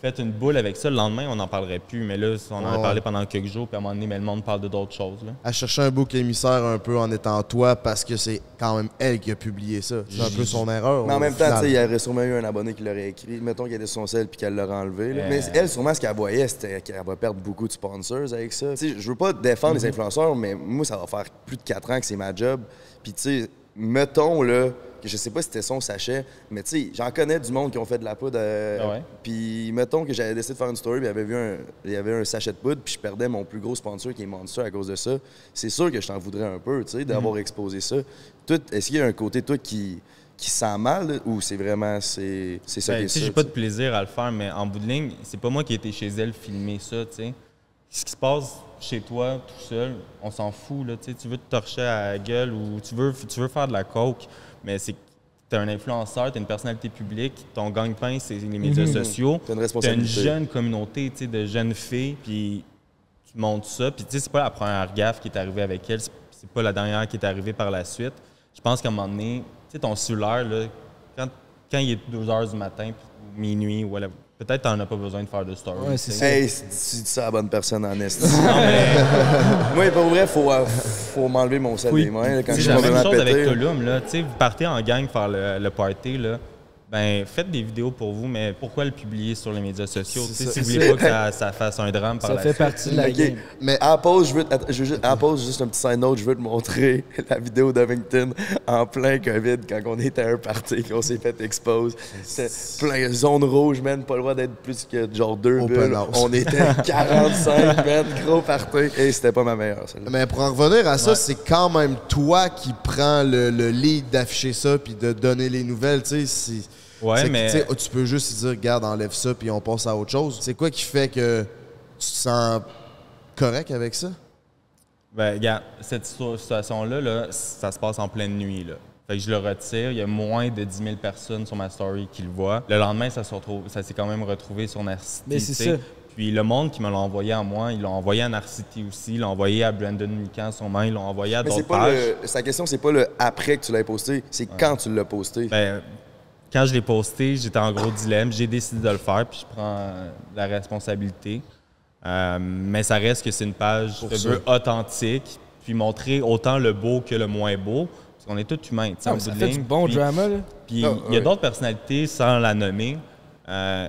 fait une boule avec ça, le lendemain, on n'en parlerait plus. Mais là, on en a Ouais. parlé pendant quelques jours, puis à un moment donné, mais le monde parle de d'autres choses. Là. à chercher un bouc émissaire un peu en étant toi parce que c'est quand même elle qui a publié ça. C'est un peu son erreur. Mais en même temps, final. tu sais, il y aurait sûrement eu un abonné qui l'aurait écrit. Mettons qu'elle était sur son sel puis qu'elle l'aurait enlevé. là. Euh. Mais elle, sûrement, ce qu'elle voyait, c'était qu'elle va perdre beaucoup de sponsors avec ça. Tu sais, je veux pas défendre Mhm. les influenceurs, mais moi, ça va faire plus de 4 ans que c'est ma job. Puis, tu sais, mettons, là, que je sais pas si c'était son sachet, mais tu sais, j'en connais du monde qui ont fait de la poudre. euh, Ah? Puis, mettons que j'avais décidé de faire une story, puis il y avait vu un, il y avait un sachet de poudre, puis je perdais mon plus gros sponsor qui est Monster à cause de ça. C'est sûr que je t'en voudrais un peu, tu sais, d'avoir Mhm. exposé ça. Est-ce qu'il y a un côté, toi, qui, qui sent mal, là, ou c'est vraiment, c'est c'est ça Ben, qui est ça, j'ai pas de plaisir à le faire, mais en bout de ligne, c'est pas moi qui ai été chez elle filmer ça, tu sais. Ce qui se passe chez toi, tout seul, on s'en fout, là, tu. Tu veux te torcher à la gueule ou tu veux, tu veux faire de la coke, mais c'est que t'es un influenceur, t'es une personnalité publique, ton gagne-pain, c'est les médias sociaux. T'as une une jeune communauté, tu de jeunes filles, puis tu montres ça. Puis, tu sais, c'est pas la première gaffe qui est arrivée avec elle, c'est- pas la dernière qui est arrivée par la suite. Je pense qu'à un moment donné, tu sais, ton cellulaire, là, quand, quand il est 2 h du matin, minuit, ou whatever, peut-être t'en as pas besoin de faire de story. Ouais, c'est ça. Hey, si tu dis ça à la bonne personne en est. Non, mais Moi, pour vrai, faut, euh, faut m'enlever mon sel Oui. des mains là, quand la même chose avec. Tulum, là. Tu sais, vous partez en gang faire le, le party, là. Ben, faites des vidéos pour vous, mais pourquoi le publier sur les médias sociaux? Tu sais, ça. si vous voulez pas que ça, ça fasse un drame par Ça la fait suite. partie de la game. Mais- à la pause, je veux, te- attends, je veux juste, à pause, juste un petit side note, je veux te montrer la vidéo d'Ovington en plein COVID quand on était à un party, qu'on s'est fait expose. C'était plein zone rouge, man, pas le droit d'être plus que genre deux Open bulles. house. On était 45, man, gros party. Et c'était pas ma meilleure, celle-là. Mais pour en revenir à ça, c'est quand même toi qui prends le, le lead d'afficher ça puis de donner les nouvelles. Tu sais, Ouais, que, tu peux juste dire, regarde, enlève ça puis on passe à autre chose. C'est quoi qui fait que tu te sens correct avec ça? Ben, regarde, cette situa- situation-là, là, ça se passe en pleine nuit. Là. Fait que je le retire. Il y a moins de 10 000 personnes sur ma story qui le voient. Le lendemain, ça s'est quand même retrouvé sur Narcity. Mais c'est ça. Puis le monde qui me l'a envoyé à moi, ils l'ont envoyé à Narcity aussi, ils l'ont envoyé à Brandon Mikan, son main, ils l'ont envoyé à d'autres pas pages. le, sa question, c'est pas le après que tu l'as posté, c'est quand tu l'as posté. Ben, quand je l'ai posté, j'étais en gros dilemme. J'ai décidé de le faire, puis je prends euh, la responsabilité. Euh, mais ça reste que c'est une page, je veux, authentique, puis montrer autant le beau que le moins beau. Parce qu'on est tous humains, tu sais, bon Puis- drama, là. Puis Ah, il y a d'autres personnalités, sans la nommer, euh,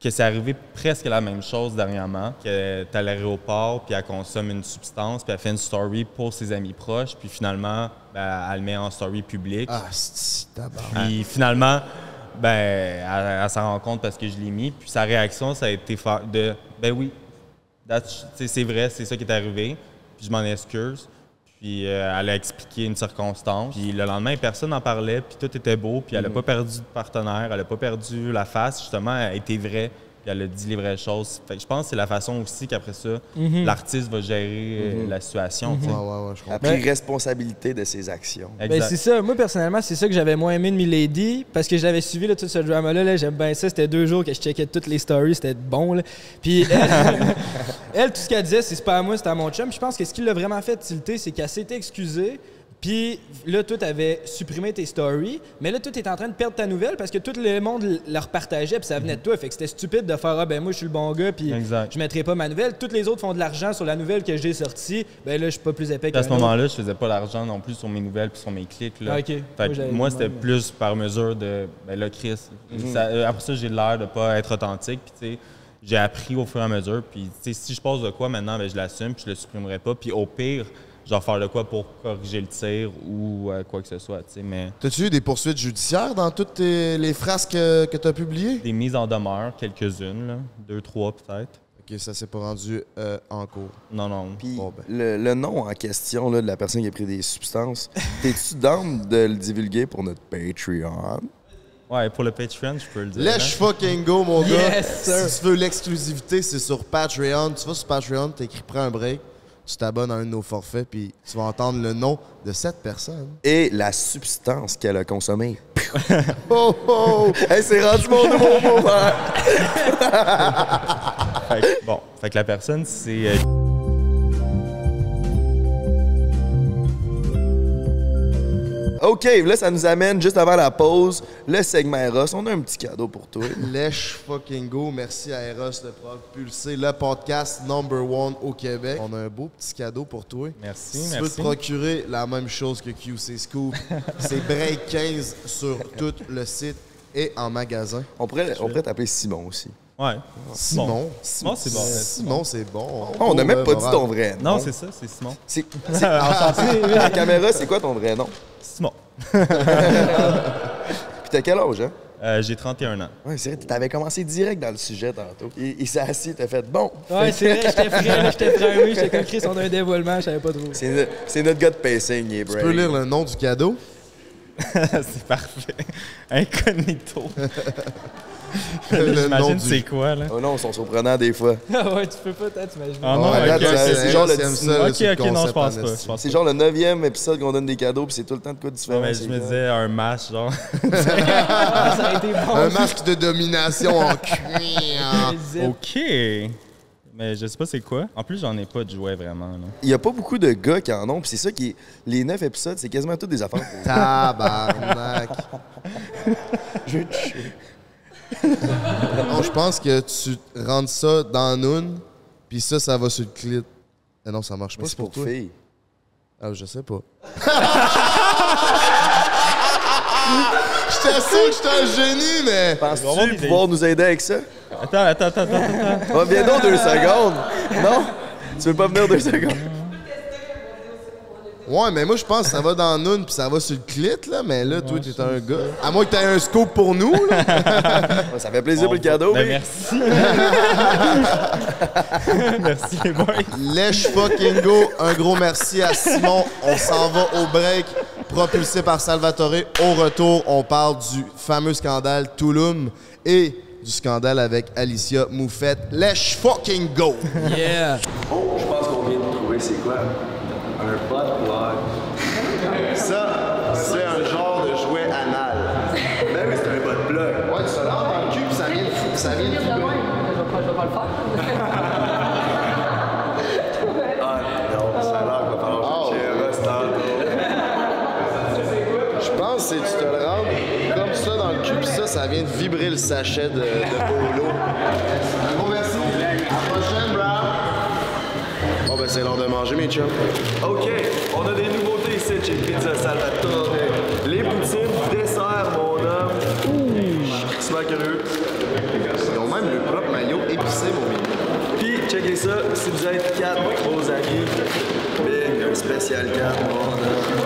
que c'est arrivé presque la même chose dernièrement, qu'elle est à l'aéroport, puis elle consomme une substance, puis elle fait une story pour ses amis proches, puis finalement, ben, elle le met en story publique. Ah, c'est. Puis finalement, ben, elle, elle s'en rend compte parce que je l'ai mis. Puis sa réaction, ça a été de ben oui, tu c'est vrai, c'est ça qui est arrivé. Puis je m'en excuse. Puis euh, elle a expliqué une circonstance. Puis le lendemain, personne n'en parlait. Puis tout était beau. Puis elle n'a pas perdu de partenaire. Elle n'a pas perdu la face. Justement, elle été vraie. Puis elle a dit les vraies choses. Fait que je pense que c'est la façon aussi qu'après ça, l'artiste va gérer euh, la situation. tu sais. Ouais, ouais, ouais, je Elle a pris responsabilité de ses actions. Ben, c'est ça. Moi, personnellement, c'est ça que j'avais moins aimé de Milady parce que j'avais suivi là, tout ce drama-là. Là, J'aime bien ça. C'était deux jours que je checkais toutes les stories. C'était bon. Là. Puis elle, elle, tout ce qu'elle disait, c'est c'est pas à moi, c'est à mon chum. Puis je pense que ce qui l'a vraiment fait tilter, c'est qu'elle s'était excusée. Puis là, tout avait supprimé tes stories. Mais là, tout est en train de perdre ta nouvelle parce que tout le monde l- le repartageait. Puis ça venait de toi. Fait que c'était stupide de faire Ah, ben moi, je suis le bon gars. Puis Exact. je mettrai pas ma nouvelle. Toutes les autres font de l'argent sur la nouvelle que j'ai sortie. Ben là, je suis pas plus épais Puis à ce moment-là, je faisais pas l'argent non plus sur mes nouvelles puis sur mes clics. Là. Ah, ok. Fait Moi, que moi, c'était plus par mesure de, ben là, Chris. ça- euh, après ça, j'ai l'air de pas être authentique. Puis, tu sais, j'ai appris au fur et à mesure. Puis, tu sais, si je pose de quoi maintenant, ben, je l'assume puis je le supprimerai pas. Puis, au pire, vais faire de quoi pour corriger le tir ou euh, quoi que ce soit, tu sais. Mais T'as-tu eu des poursuites judiciaires dans toutes tes- les frasques que, que t'as publiées? des mises en demeure, quelques-unes, là. Deux, trois peut-être. Ok, ça s'est pas rendu euh, en cours. Non, non. Puis Bon, ben. le, le nom en question là, de la personne qui a pris des substances, t'es-tu down de le divulguer pour notre Patreon? Ouais, pour le Patreon, je peux le dire. Let's fucking go, mon gars. Yes, sir. Si tu veux l'exclusivité, c'est sur Patreon. Tu vas sur Patreon, t'écris Prends un break, tu t'abonnes à un de nos forfaits, puis tu vas entendre le nom de cette personne. Et la substance qu'elle a consommée. Oh, oh! hey, c'est rendu mon nouveau mot, frère! Fait que, bon, fait que la personne, c'est. OK, là, ça nous amène juste avant la pause, le segment Eros. On a un petit cadeau pour toi. Let's fucking go. Merci à Eros de propulser le podcast number one au Québec. On a un beau petit cadeau pour toi. Merci, Si tu veux merci. te procurer la même chose que QC Scoop, c'est Break 15 sur tout le site et en magasin. On pourrait, on pourrait t'appeler Simon aussi. Ouais. Simon. Simon, c'est bon. Simon, c'est bon. Oh, on n'a même pas dit ton vrai nom. Non, c'est ça, c'est Simon. C'est, c'est- à la caméra, c'est quoi ton vrai nom? Simon. Puis t'as quel âge, hein? Euh, J'ai 31 ans. Ouais, c'est vrai, t'avais commencé direct dans le sujet tantôt. Il, il s'est assis, t'as fait bon. Ouais, c'est vrai, j'étais là, j'étais prêt. Oui, j'étais comme Chris, on a un dévoilement, je savais pas trop. C'est, no- c'est notre gars de pacing, il est Tu peux lire le nom du cadeau? c'est parfait. Incognito. Le nom J'imagine c'est quoi, là? Oh non, ils sont surprenants des fois. Ah ouais, tu peux pas t'imagines. Ah non, ok, c'est- genre le Ok, ok, non, je pense en pas. C'est genre le neuvième épisode qu'on donne des cadeaux, puis c'est tout le temps de quoi Non, différent. mais je me disais un match, genre. Ah, ça a été bon. Un masque de domination en cuir. OK. Mais je sais pas c'est quoi. En plus, j'en ai pas de jouet vraiment. Là. Il y a pas beaucoup de gars qui en ont, puis c'est ça qui est... Les neuf épisodes, c'est quasiment toutes des affaires Tabarnak. Je vais te. Non, je pense que tu rentres ça dans Noon, puis ça, ça va sur le clit. Mais non, ça marche pas, c'est pour toi. filles. Ah, je sais pas. J'étais sûr que j'étais un génie, mais. Penses-tu pouvoir nous aider avec ça? Attends, attends, attends, attends. attends. Va, viens donc deux secondes. Non? Tu veux pas venir deux secondes? Ouais, mais moi, je pense que ça va dans Noon, puis ça va sur le clit, là. Mais là, toi, t'es un gars. À moins que t'aies un scoop pour nous, là. Ça fait plaisir pour le cadeau, Ben, mais... merci. merci, les boys. Let's fucking go. Un gros merci à Simon. On s'en va au break, propulsé par Salvatore. Au retour, on parle du fameux scandale Touloum et du scandale avec Alicia Moufette. Let's fucking go. Yeah. Je pense qu'on vient de trouver c'est quoi? Un butt plug. Ça, c'est un genre de jouet anal. Ben oui, c'est un butt plug. Ouais, tu l'as dans le cul, puis ça vient de, ça vient de vibrer. Ah non, ça a l'air qu'il va falloir Je pense que c'est tu te le rentres comme ça dans le cul, puis ça, ça vient de vibrer le sachet de, de Polo. C'est l'heure de manger, mes chums. OK, on a des nouveautés ici. chez Pizza Salvatore. Les poutines, dessert, mon homme. Ouh, super curieux. Ils ont même le propre maillot épicé, mon mignon. Puis, checkez ça, si vous êtes quatre beaux amis, big, un spécial 4, mon homme.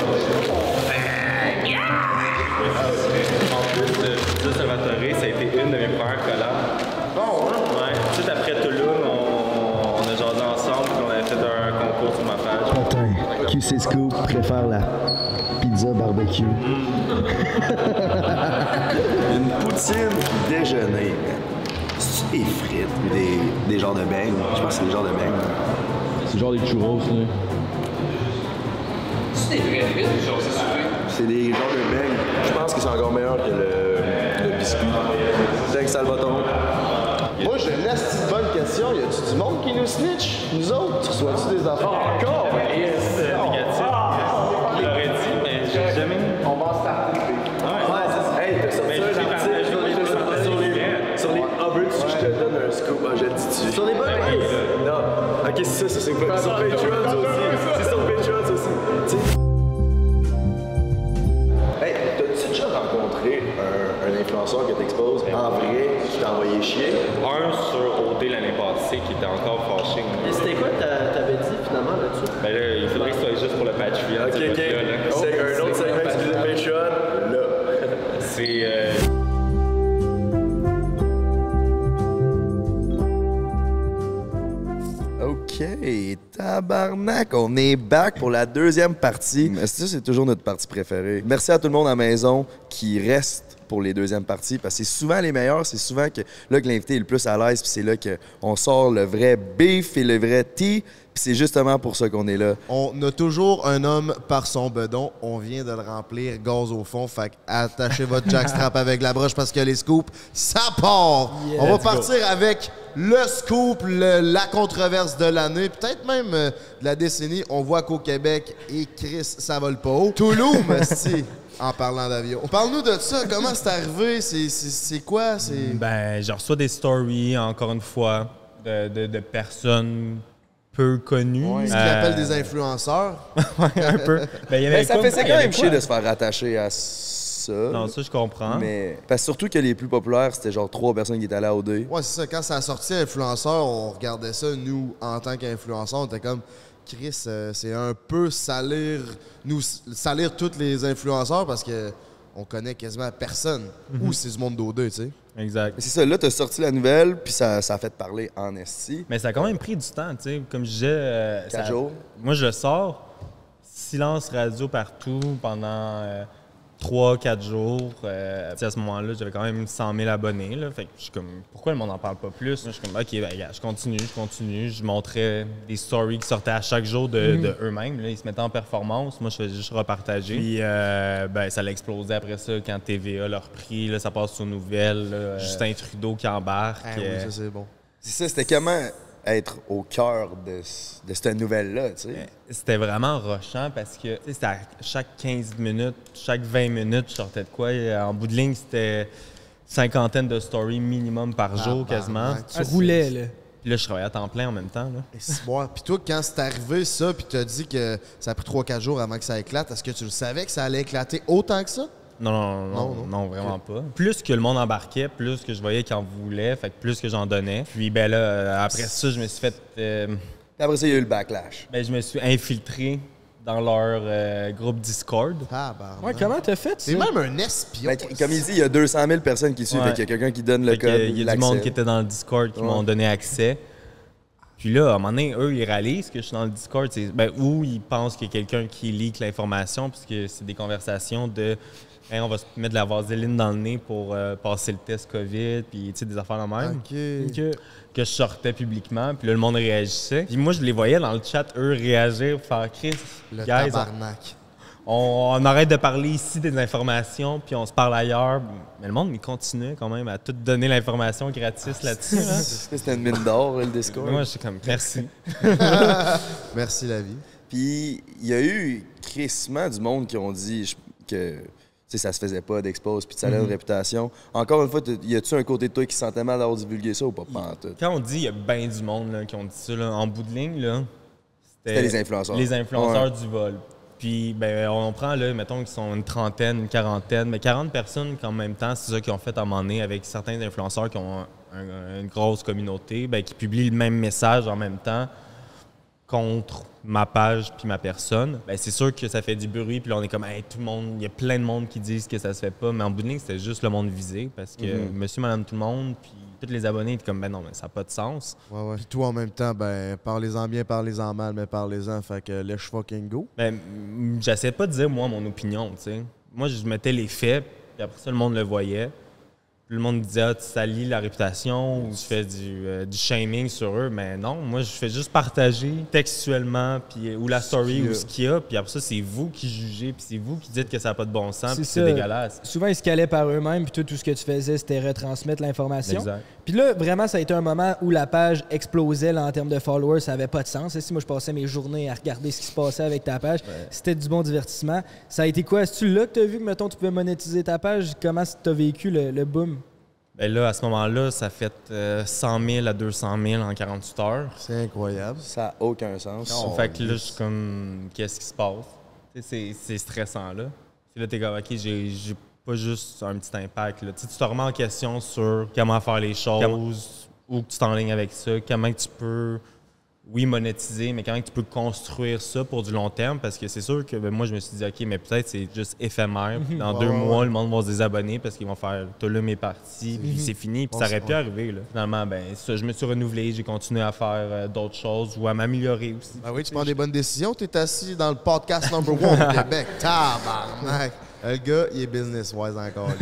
Scoop préfère la pizza barbecue. Une poutine déjeuner. C'est des frites des, des genres de beignes? Je pense que c'est des genres de beignes. C'est genre des churros, là. C'est des genres de beignes. Je pense que c'est encore meilleur que le, le biscuit. Thanks, Salvatore. Moi, j'ai une de bonne question. Y a-tu du monde qui nous snitch? Nous autres? Tu reçois-tu des affaires? Encore? Yes, je le dis dessus. Sur les bonnes Non. Ok, c'est ça, ça c'est pas. Sur Patreon aussi. C'est sur Patreon aussi. Hey, t'as-tu déjà rencontré un, un influenceur que t'exposes en vrai, qui t'a envoyé chier? Un sur OD l'année passée qui était encore fâché. On est back pour la deuxième partie. Mais ça, c'est toujours notre partie préférée. Merci à tout le monde à la maison qui reste pour les deuxièmes parties parce que c'est souvent les meilleurs, c'est souvent que là que l'invité est le plus à l'aise puis c'est là qu'on sort le vrai beef et le vrai tea puis c'est justement pour ça qu'on est là. On a toujours un homme par son bedon. On vient de le remplir, gaz au fond. Fait que attachez votre jackstrap avec la broche parce que les scoops, ça part! On va partir avec le scoop, le- la controverse de l'année, peut-être même euh, de la décennie. On voit qu'au Québec, et Chris, ça vole pas haut. Toulouse, si, en parlant d'avion. Parle-nous de ça. Comment c'est arrivé? C'est- quoi? C'est... Ben, je reçois des stories, encore une fois, de, de- de personnes peu connues. Ce qu'ils Euh, appellent des influenceurs. ouais, un peu. Ben, il y avait Mais ça fait quand même chier de se faire rattacher à ça. Non, ça, je comprends. Mais parce que surtout que les plus populaires, c'était genre trois personnes qui étaient allées à OD. Ouais, c'est ça. Quand ça a sorti influenceur, on regardait ça, nous, en tant qu'influenceurs, on était comme, Chris, euh, c'est un peu salir, nous, salir tous les influenceurs parce que on connaît quasiment personne. Mhm. Ou c'est du monde d'O2, tu sais. Exact. Mais c'est ça, là, t'as sorti la nouvelle, puis ça, ça a fait parler en esti. Mais ça a quand même pris du temps, tu sais. Comme je disais. euh, Quatre ça- jours. Moi, je sors, silence radio partout pendant 3-4 jours. Euh, à ce moment-là, j'avais quand même 100 000 abonnés. Là, fait que je suis comme, pourquoi le monde n'en parle pas plus? Je suis comme, OK, ben, je continue, je continue. Je montrais des stories qui sortaient à chaque jour de, de eux-mêmes. Ils se mettaient en performance. Moi, je faisais juste repartager. Puis, euh, ben, ça l'a explosé après ça quand TVA l'a repris. Là, ça passe aux nouvelles. là, Justin Trudeau qui embarque. Ah oui, euh, ça c'est bon. C'est ça, c'était comment être au cœur de, ce- de cette nouvelle-là, tu sais. C'était vraiment rochant parce que tu à chaque 15 minutes, chaque 20 minutes, je sortais de quoi. En bout de ligne, c'était cinquantaine de stories minimum par jour quasiment. Tu roulais, là. Puis là, je travaillais à temps plein en même temps. Là. Et c'est bon. Puis toi, quand c'est arrivé ça, puis t'as dit que ça a pris 3-4 jours avant que ça éclate, est-ce que tu le savais que ça allait éclater autant que ça? Non, non, non, Non, non, non. non, vraiment pas. Plus que le monde embarquait, plus que je voyais qu'ils en voulaient, fait que plus que j'en donnais. Puis ben là, euh, après ça, je me suis fait... euh, Puis après ça, il y a eu le backlash. ben, je me suis infiltré dans leur euh, groupe Discord. Ah, bah. Ouais, comment t'as fait? C'est même un espion. Ben, comme il dit, il y a 200 000 personnes qui suivent, Ouais. fait qu'il y a quelqu'un qui donne le Fait code. Il y a du monde qui était dans le Discord qui m'ont donné accès. Puis là, à un moment donné, eux, ils réalisent que je suis dans le Discord. c'est- Ben, ou ils pensent qu'il y a quelqu'un qui leak l'information, puisque c'est des conversations de Hey, on va se mettre de la vaseline dans le nez pour euh, passer le test COVID, puis tu sais, des affaires de même. OK. Ok. Que je sortais publiquement, puis là, le monde réagissait. Puis moi, je les voyais dans le chat, eux, réagir, faire Chris, Le guys, tabarnak. on, on arrête de parler ici des informations, puis on se parle ailleurs. Mais le monde, il continuait quand même à tout donner l'information gratis là-dessus. hein. C'était une mine d'or, le Discord? Moi, je suis comme, merci. Merci, la vie. Puis il y a eu crissement du monde qui ont dit je- que sais, ça se faisait pas d'expose puis ça Mhm. avait une réputation. Encore une fois, y a-tu un côté de toi qui se sentait mal d'avoir divulgué ça ou pas? Quand on dit il y a bien du monde là, qui ont dit ça, là, en bout de ligne, là, C'était les influenceurs. Les influenceurs du vol. Puis, ben, on prend, là, mettons qu'ils sont une trentaine, une quarantaine, mais 40 personnes qu'en même temps, c'est ça qu'ils ont fait à un moment donné avec certains influenceurs qui ont un- un- une grosse communauté, ben, qui publient le même message en même temps contre ma page puis ma personne, ben c'est sûr que ça fait du bruit. Puis là, on est comme, hey, tout le monde, il y a plein de monde qui disent que ça se fait pas. Mais en bout de ligne, c'était juste le monde visé parce que monsieur, madame, tout le monde, puis tous les abonnés étaient comme, ben non, mais ça n'a pas de sens. Ouais, ouais. Puis toi, en même temps, ben, parlez-en bien, parlez-en mal, mais parlez-en. Fait que let's fucking go. Ben, j'essaie pas de dire, moi, mon opinion, tu sais. Moi, je mettais les faits, puis après ça, le monde le voyait. Le monde disait, ah, tu salis la réputation ou tu fais du, euh, du shaming sur eux. Mais non, moi, je fais juste partager textuellement, puis, euh, ou la story, ou ce qu'il y a. Puis après ça, c'est vous qui jugez, puis c'est vous qui dites que ça n'a pas de bon sens, puis c'est dégueulasse. Souvent, ils se calaient par eux-mêmes, puis toi, tout ce que tu faisais, c'était retransmettre l'information. Puis là, vraiment, ça a été un moment où la page explosait là, en termes de followers. Ça avait pas de sens. Si moi, je passais mes journées à regarder ce qui se passait avec ta page, c'était du bon divertissement. Ça a été quoi? Est-ce que là que tu as vu que, mettons, tu pouvais monétiser ta page? Comment tu as vécu le, le boom? Ben là, à ce moment-là, ça fait euh, 100 000 à 200 000 en 48 heures. C'est incroyable. Ça n'a aucun sens. Non. fait que là, je suis comme, qu'est-ce qui se passe? C'est c'est stressant, là. Puis là, t'es comme, OK, j'ai j'ai pas juste un petit impact. Là. Tu sais, tu te remets en question sur comment faire les choses, où tu t'enlignes avec ça, comment que tu peux, oui, monétiser, mais comment que tu peux construire ça pour du long terme. Parce que c'est sûr que ben, moi, je me suis dit, OK, mais peut-être c'est juste éphémère. Dans deux mois, le monde va se désabonner parce qu'ils vont faire, t'as là mes parties, puis c'est fini. Puis ça aurait pu arriver. Là. Finalement, ben, ça, je me suis renouvelé, j'ai continué à faire euh, d'autres choses ou à m'améliorer aussi. Ben oui, tu prends des bonnes décisions. Tu es assis dans le podcast number one au Québec. Tabarnak. Le gars, il est business-wise encore.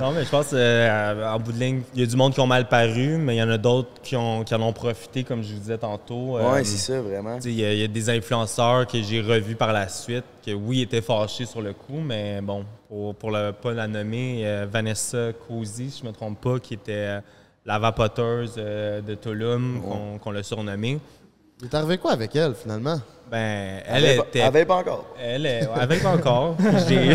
Non, mais je pense euh, en bout de ligne, il y a du monde qui ont mal paru, mais il y en a d'autres qui, ont, qui en ont profité, comme je vous disais tantôt. Euh, Ouais, c'est ça, vraiment. tu sais, Il y, y a des influenceurs que j'ai revus par la suite, que oui, étaient fâchés sur le coup, mais bon, pour, pour ne pas la nommer, euh, Vanessa Cozy, si je ne me trompe pas, qui était euh, la vapoteuse euh, de Tulum, qu'on qu'on l'a surnommée. Il est arrivé quoi avec elle, finalement? Ben, elle Elle était. pas encore. Elle est. Avec encore. J'ai.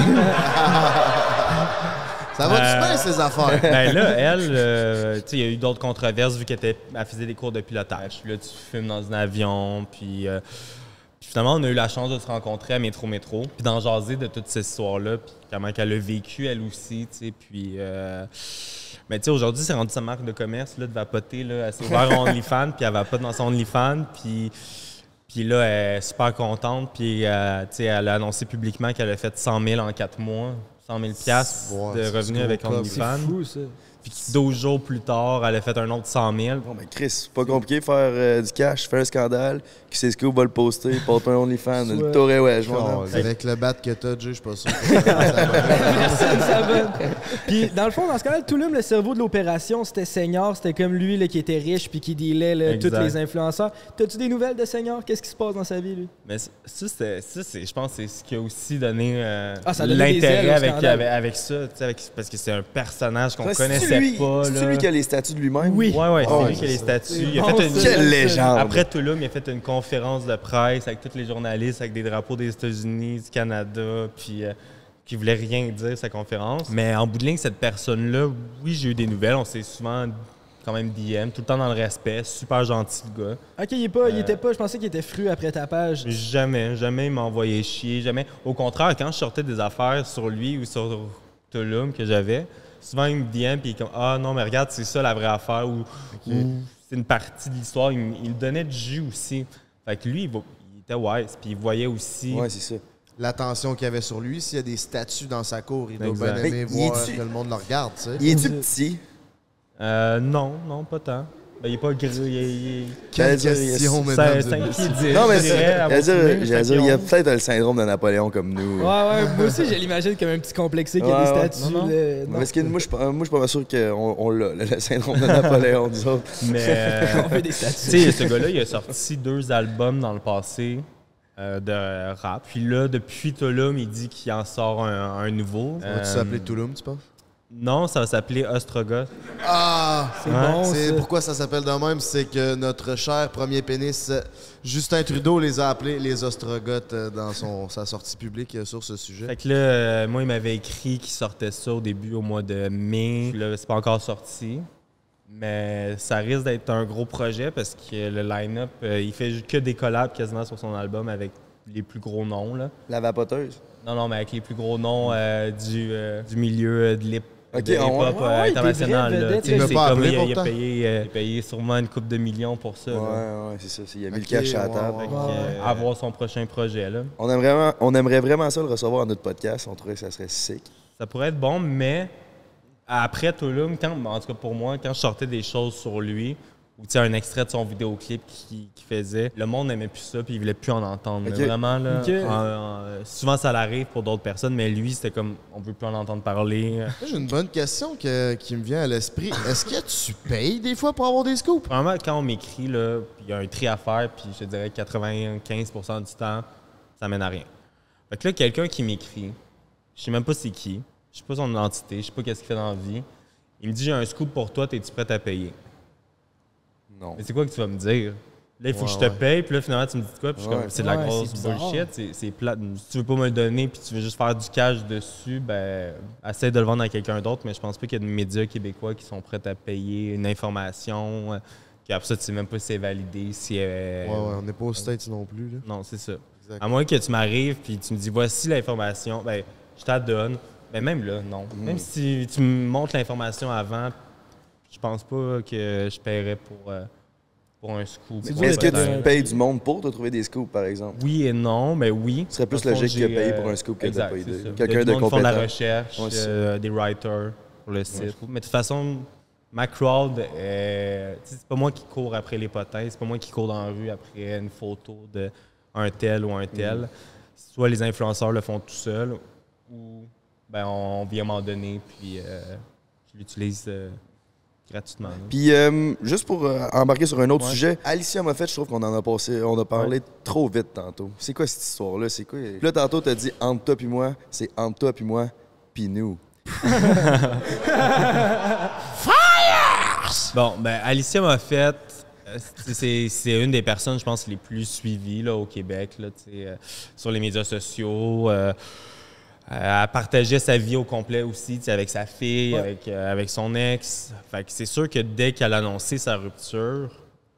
Ça va-tu Euh, bien, ces affaires? Ben là, elle, euh, tu sais, il y a eu d'autres controverses vu qu'elle était- elle faisait des cours de pilotage. Puis là, tu filmes dans un avion, puis, euh, puis finalement, on a eu la chance de se rencontrer à Métro Métro, puis d'en jaser de toute cette histoire-là, puis comment qu'elle a vécu, elle aussi, tu sais, puis... euh, mais tu sais, aujourd'hui, c'est rendu sa marque de commerce, là, de vapoter, là. Elle s'est ouverte en OnlyFans, puis elle vapote dans son OnlyFans, puis... Puis là, elle est super contente. Puis, euh, tu sais, elle a annoncé publiquement qu'elle a fait 100 000 en 4 mois. 100 000 piastres de c'est revenus avec cob. C'est OnlyFans. fou, ça. Puis 12 jours plus tard, elle a fait un autre 100 000. Bon, mais Chris, c'est pas compliqué de faire euh, du cash, faire un scandale, qui sait ce que va le poster, porte un OnlyFans, le touré, ouais, je vois. Avec le bat que t'as, Jay, je suis pas sûr. Puis, dans le fond, dans ce cas-là, Touloum, le cerveau de l'opération, c'était Seigneur. C'était comme lui là, qui était riche puis qui dealait là, tous les influenceurs. T'as-tu des nouvelles de Seigneur? Qu'est-ce qui se passe dans sa vie, lui? Mais ça, c'est, ça, c'est, je pense que c'est ce qui a aussi donné euh, Ah, l'intérêt avec, avec, avec ça. tu sais, Avec, parce que c'est un personnage qu'on connaissait lui, pas. C'est-tu là. lui qui a les statuts de lui-même? Oui. Ouais, ouais, c'est Oh, lui qui a les statuts. Il a bon, fait une, ça. Quelle légende! Après Touloum, il a fait une conférence de presse avec tous les journalistes, avec des drapeaux des États-Unis, du Canada, puis euh, qui voulait rien dire, sa conférence. Mais en bout de ligne, cette personne-là, oui, j'ai eu des nouvelles. On s'est souvent quand même DM, tout le temps dans le respect, super gentil le gars. Ok, il, est pas, il Euh, était pas. Je pensais qu'il était fru après ta page. Jamais, jamais il m'a envoyé chier, jamais. Au contraire, quand je sortais des affaires sur lui ou sur Tulum que j'avais, souvent il me DM puis il est comme Ah non, mais regarde, c'est ça la vraie affaire ou, ou c'est une partie de l'histoire. Il, donnait du jus aussi. Fait que lui, il, était wise, puis il voyait aussi. Ouais, c'est ça. L'attention qu'il y avait sur lui, s'il y a des statues dans sa cour, il doit bien aimer voir que le monde le regarde, tu sais. Il est-tu petit? Euh, non, non, pas tant. Ben, il est pas gris, il est. il est- Quelle question, mesdames et Non, mais j'allais dire, il y a peut-être le syndrome de Napoléon comme nous. Ouais, ouais, moi aussi, je l'imagine comme un petit complexé qui a des ouais. statues. Non, non. Parce que moi, je suis pas- pas mal sûr qu'on on l'a, le syndrome de Napoléon, nous autres. Mais. euh, On fait des statues. Tu sais, ce gars-là, il a sorti deux albums dans le passé euh, de rap. Puis là, depuis Tulum, il dit qu'il en sort un, un nouveau. Ça va-tu Euh, s'appeler Touloum, tu penses? Non, ça va s'appeler Ostrogoth. Ah! C'est bon, C'est pourquoi ça s'appelle de même, c'est que notre cher premier pénis, Justin Trudeau, les a appelés les Ostrogoths euh, dans son, sa sortie publique euh, sur ce sujet. Fait que là, euh, moi, il m'avait écrit qu'il sortait ça au début, au mois de mai. Puis Là, c'est pas encore sorti. Mais ça risque d'être un gros projet parce que le line-up, euh, il fait que des collabs quasiment sur son album avec les plus gros noms. Là. La vapoteuse. Non, non, mais avec les plus gros noms euh, du, euh, du milieu euh, de l'hip. Ok, de ah ouais. hip-hop Ouais, euh, des international. là. Tu sais, pas comme, il, a, il a pourtant. payé, euh, il a payé sûrement une coupe de millions pour ça. Ouais, là. ouais, c'est ça. Il a mis Ok, le cash à la table. ouais, Ouais. euh, avoir son prochain projet. Là. On, aimerait vraiment, on aimerait vraiment ça le recevoir à notre podcast. On trouvait que ça serait sick. Ça pourrait être bon, mais après Tulum, quand, en tout cas pour moi, quand je sortais des choses sur lui, ou tu sais, un extrait de son vidéoclip qu'il qu'il faisait, le monde n'aimait plus ça, puis il voulait plus en entendre. Vraiment, là, Ok. en- en- souvent ça l'arrive pour d'autres personnes, mais lui, c'était comme, on veut plus en entendre parler. J'ai une bonne question que- qui me vient à l'esprit. Est-ce que tu payes des fois pour avoir des scoops? Vraiment, quand on m'écrit, là, puis il y a un tri à faire, puis je te dirais 95% du temps, ça mène à rien. Fait que là, quelqu'un qui m'écrit, je sais même pas c'est qui, je sais pas son identité, je sais pas qu'est-ce qu'il fait dans la vie, il me dit, j'ai un scoop pour toi, es-tu prêt à payer? Non. Mais c'est quoi que tu vas me dire? Là, il faut Ouais, que je te ouais. paye, puis là, finalement, tu me dis quoi? Puis je suis comme, c'est de la Ouais, grosse bullshit, c'est- c'est plate. Si tu veux pas me le donner, puis tu veux juste faire du cash dessus, ben, essaie de le vendre à quelqu'un d'autre, mais je pense pas qu'il y a de médias québécois qui sont prêts à payer une information, euh, puis après ça, tu sais même pas si c'est validé, si. euh, Ouais, ouais, on n'est pas aux States non plus. Là. Non, c'est ça. À moins que tu m'arrives, puis tu me dis, voici l'information, ben, je te la donne. Mais même là, non. Mm. Même si tu me montres l'information avant, je pense pas que je paierais pour, euh, pour un scoop. Est-ce que tu payes du monde pour te trouver des scoops, par exemple? Oui et non, mais oui. Ce serait plus le fond, logique que payer euh, pour un scoop que exact, de- ça. quelqu'un de qui font de la compétent. recherche, Ouais, euh, des writers pour le site. Mais de toute façon, ma crowd, euh, c'est pas moi qui cours après les potins, c'est pas moi qui cours dans la rue après une photo de un tel ou un tel. Mm. Soit les influenceurs le font tout seuls, ou ben, on vient m'en donner, puis je l'utilise gratuitement. là. Puis, euh, juste pour euh, embarquer sur un autre Ouais. sujet, Alicia m'a fait, je trouve qu'on en a passé, on a parlé trop vite tantôt. C'est quoi cette histoire-là? C'est quoi? Puis Là, tantôt, t'as dit entre toi puis moi, c'est entre toi puis moi, puis nous. Bon, ben Alicia m'a fait. euh, c'est- une des personnes, je pense, les plus suivies là, au Québec, là, euh, sur les médias sociaux. euh, euh, elle partageait sa vie au complet aussi, avec sa fille, avec, euh, avec son ex. Fait que c'est sûr que dès qu'elle a annoncé sa rupture,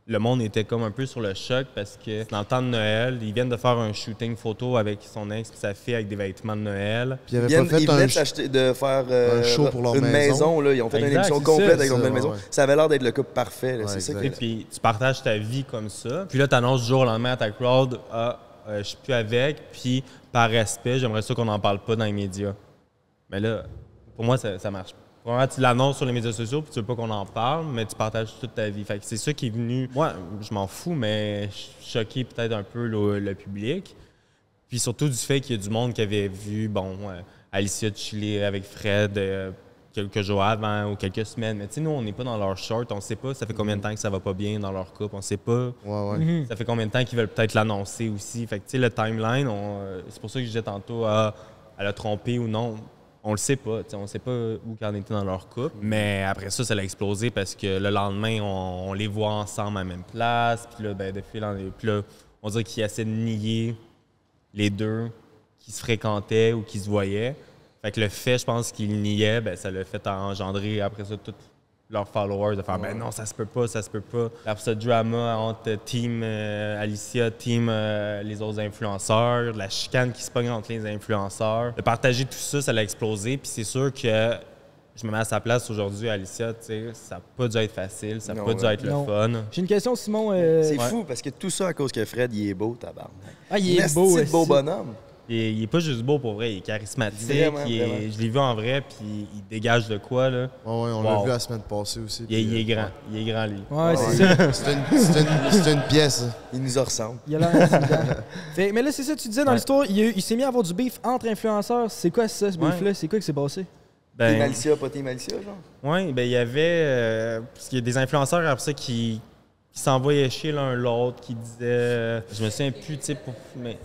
le monde était comme un peu sur le choc parce que dans le temps de Noël, ils viennent de faire un shooting photo avec son ex et sa fille avec des vêtements de Noël. Puis il Ils, avait viennent- pas fait ils un venaient ch- d'acheter- de faire euh, un show pour leur une maison. maison. là. Ils ont fait une émission complète ça, avec leur nouvelle maison. ouais. Ça avait l'air d'être le couple parfait. là. Ouais, c'est ça exact. que- Et puis tu partages ta vie comme ça. Puis là, tu annonces du jour au lendemain à ta crowd, ah, euh, je suis plus avec. Puis par respect, j'aimerais ça qu'on n'en parle pas dans les médias. Mais là, pour moi, ça, ça marche pas. Vraiment, tu l'annonces sur les médias sociaux, puis tu veux pas qu'on en parle, mais tu partages toute ta vie. Fait que c'est ça qui est venu. Moi, je m'en fous, mais choquer peut-être un peu le, le public. Puis surtout du fait qu'il y a du monde qui avait vu, bon, euh, Alicia chiller avec Fred euh, quelques jours avant ou quelques semaines. Mais tu sais, nous, on n'est pas dans leur short, on sait pas ça fait combien de temps que ça va pas bien dans leur couple, on sait pas. Ouais, ouais. Mhm. Ça fait combien de temps qu'ils veulent peut-être l'annoncer aussi. Fait que, tu sais, le timeline, euh, c'est pour ça que je disais tantôt, ah, elle a trompé ou non. On le sait pas. tu sais, On sait pas où qu'en était dans leur couple. Mais après ça, ça a explosé parce que le lendemain, on, on les voit ensemble à la même place. Puis là, ben, de fil en puis là, on dirait qu'ils essaient de nier les deux qui se fréquentaient ou qui se voyaient. Fait que le fait, je pense qu'ils niaient, ben, ça l'a fait engendrer après ça tous leurs followers de faire ben non, ça se peut pas, ça se peut pas. Après ça, drama entre team euh, Alicia, team euh, les autres influenceurs, la chicane qui se pogne entre les influenceurs. De partager tout ça, ça l'a explosé. Puis c'est sûr que je me mets à sa place aujourd'hui, Alicia, tu sais, ça n'a pas dû être facile, ça n'a Non, pas dû être le Non. fun. J'ai une question, Simon. euh, C'est Ouais. fou parce que tout ça à cause que Fred, il est beau, tabarnak. Ah, il est Esti beau. beau bonhomme. Il est, il est pas juste beau pour vrai, il est charismatique. Vraiment, il est- vraiment. je l'ai vu en vrai, puis il dégage de quoi, là. Ouais, ouais, on Wow. l'a vu la semaine passée aussi. Il est, puis, il est euh, grand, il est grand, lui. Ouais, c'est ça. C'est une, pièce. hein. Il nous ressemble. Il a l'air intimidant. Fait- mais là, c'est ça, tu disais dans Ouais. l'histoire, il, s'est mis à avoir du beef entre influenceurs. C'est quoi ça, ce Ouais. beef-là? C'est quoi qui s'est passé? Ben, Alicia, pas Team Alicia, genre? Oui, ben il y avait. euh, parce qu'il y a des influenceurs après ça qui, qui s'envoyaient chier l'un l'autre, qui disaient. euh, je me souviens plus, tu sais, pour. Mais.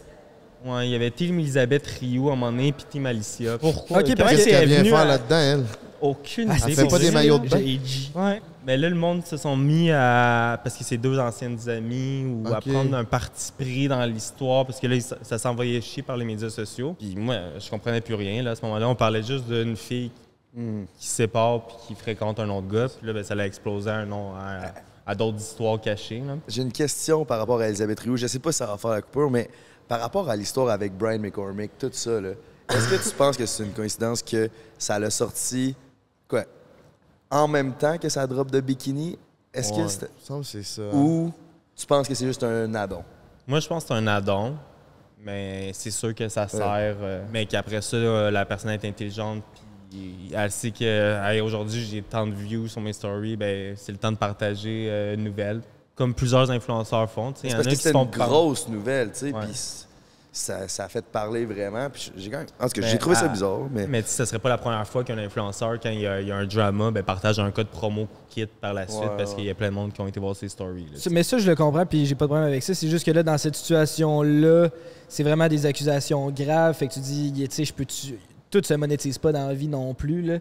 Ouais, il y avait Team Elisabeth Rioux à un moment donné, puis Team Alicia. Pourquoi? Ok, parce Qu'est-ce qu'elle vient faire à- là-dedans, elle? Aucune idée. Elle fait pas des maillots de bain? Ouais. Mais là, le monde se sont mis à. Parce que c'est deux anciennes amies ou à Ok. prendre un parti pris dans l'histoire parce que là, ça, ça s'envoyait chier par les médias sociaux. Puis moi, je comprenais plus rien. Là, à ce moment-là, on parlait juste d'une fille Hmm. qui se sépare puis qui fréquente un autre gars. Puis là, ben, ça l'a explosé à, un nom, à, à d'autres histoires cachées. là. J'ai une question par rapport à Elisabeth Rioux. Je sais pas si ça va faire la coupure, mais par rapport à l'histoire avec Brian McCormick, tout ça, là, est-ce que tu penses que c'est une coïncidence que ça l'a sorti quoi, en même temps que sa drop de bikini? Est-ce Ouais, que c'était- il me semble que c'est ça. Ou tu penses que c'est juste un addon? Moi, je pense que c'est un addon, mais c'est sûr que ça sert. euh, mais qu'après ça, euh, la personne est intelligente, puis elle sait que hey, aujourd'hui, j'ai tant de views sur mes stories, ben, c'est le temps de partager euh, une nouvelle. Comme plusieurs influenceurs font. C'est parce que c'était une par- grosse nouvelle, tu sais, puis ça, ça a fait parler vraiment. Puis j'ai quand même... En tout cas, Mais j'ai trouvé ça bizarre, mais... Mais ce serait pas la première fois qu'un influenceur, quand il y, a, il y a un drama, ben, partage un code promo kit par la suite Ouais, parce ouais. qu'il y a plein de monde qui ont été voir ses stories. là. Mais ça, je le comprends, puis j'ai pas de problème avec ça. C'est juste que là, dans cette situation-là, c'est vraiment des accusations graves. Fait que tu dis, tu sais, je peux. tu- Tout se monétise pas dans la vie non plus. Là.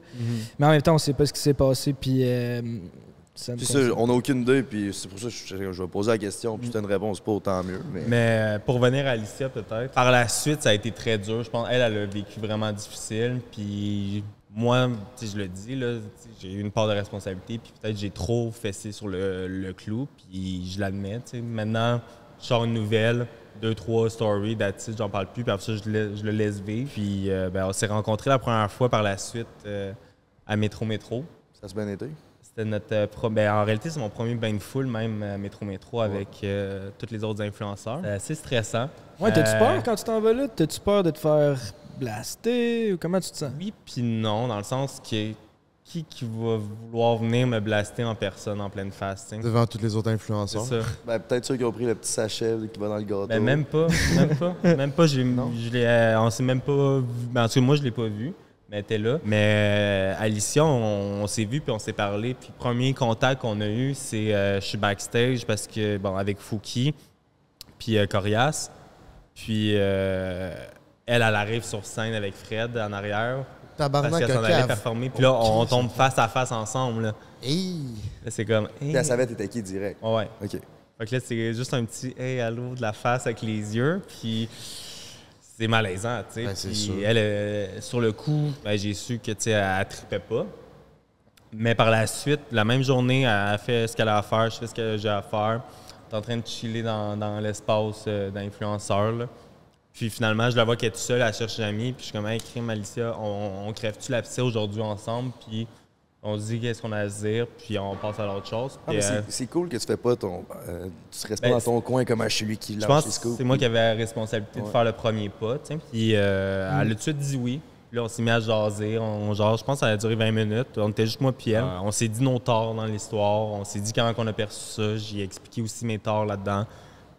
Mais en même temps, on sait pas ce qui s'est passé, puis. euh, ça C'est ça, concerne. on n'a aucune idée, puis c'est pour ça que je, je vais poser la question, puis si t'as une réponse pas, autant mieux. Mais... Mais euh, pour revenir à Alicia, peut-être. Par la suite, ça a été très dur. Je pense elle, elle a vécu vraiment difficile. Puis moi, tu sais, je le dis, tu j'ai eu une part de responsabilité. Puis peut-être j'ai trop fessé sur le, le clou. Puis je l'admets. tu. Maintenant, je sors une nouvelle, deux, trois stories, it, j'en parle plus. Puis après ça, je le, je le laisse vivre. Puis euh, ben, on s'est rencontrés la première fois par la suite euh, à Métro Métro. Ça s'est bien été? C'était notre euh, pro- ben, en réalité, c'est mon premier bain de foule, même euh, Métro Métro, avec euh, tous les autres influenceurs. C'est assez stressant. Ouais, t'as-tu Euh, peur quand tu t'en vas là? T'as-tu peur de te faire blaster? Ou comment tu te sens? Oui, puis non, dans le sens que qui qui va vouloir venir me blaster en personne en pleine face? Devant tous les autres C'est influenceurs. ça. Ben, peut-être ceux qui ont pris le petit sachet qui va dans le gâteau. Ben, même pas, même pas, même pas. j'ai- Je l'ai, euh, on s'est même pas vu. Ben, en tout cas, moi, je l'ai pas vu, mais elle était là. Mais euh, Alicia, on, on s'est vu puis on s'est parlé. Puis le premier contact qu'on a eu, c'est euh, je suis backstage parce que, bon, avec Fouki, puis euh, Corias. Puis euh, elle, elle arrive sur scène avec Fred en arrière. Parce Tabarnak, qu'elle s'en allait performer. Puis là, on tombe face à face ensemble. Là, Hey! Là, c'est comme. Puis elle savait t'étais qui direct. Ouais. OK. Fait que là, c'est juste un petit hey, allô de la face avec les yeux. Puis c'est malaisant, tu sais. Ben, Puis elle, euh, sur le coup, ben, j'ai su que, tu sais, elle, elle trippait pas. Mais par la suite, la même journée, elle a fait ce qu'elle a à faire, je fais ce que j'ai à faire. T'es en train de chiller dans, dans l'espace euh, d'influenceurs, là. Puis finalement, je la vois qu'elle est toute seule, elle cherche une amie. Puis je suis comme, hey, crime, Alicia, on, on crève-tu la piscine aujourd'hui ensemble? Puis on se dit qu'est-ce qu'on a à se dire, puis on passe à l'autre chose. Ah, euh, c'est cool que tu fais pas ton. euh, tu restes pas Ben, dans ton coin comme un celui qui je lance pense que scoops. c'est moi qui avais la responsabilité de faire le premier pas. tu sais. Puis euh, elle a tout de suite dit oui. Puis là, on s'est mis à jaser. On, genre, je pense que ça a duré 20 minutes. On était juste moi et elle. Euh, on s'est dit nos torts dans l'histoire. On s'est dit comment on a perçu ça. J'ai expliqué aussi mes torts là-dedans.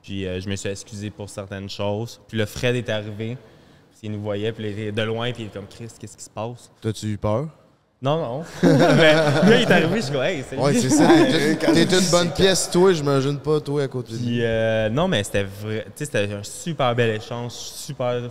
Puis euh, je me suis excusé pour certaines choses. Puis le Fred est arrivé. Puis il nous voyait. Puis il était de loin. Puis il est comme Chris, qu'est-ce qui se passe? T'as-tu eu peur? Non, non. Mais là, il est arrivé. Je suis comme, hey, c'est Ouais, c'est ça. T'es t'es une bonne pièce, toi, j'imagine pas, toi, à côté de lui. Puis, euh, non, mais c'était vrai. Tu sais, c'était un super bel échange, super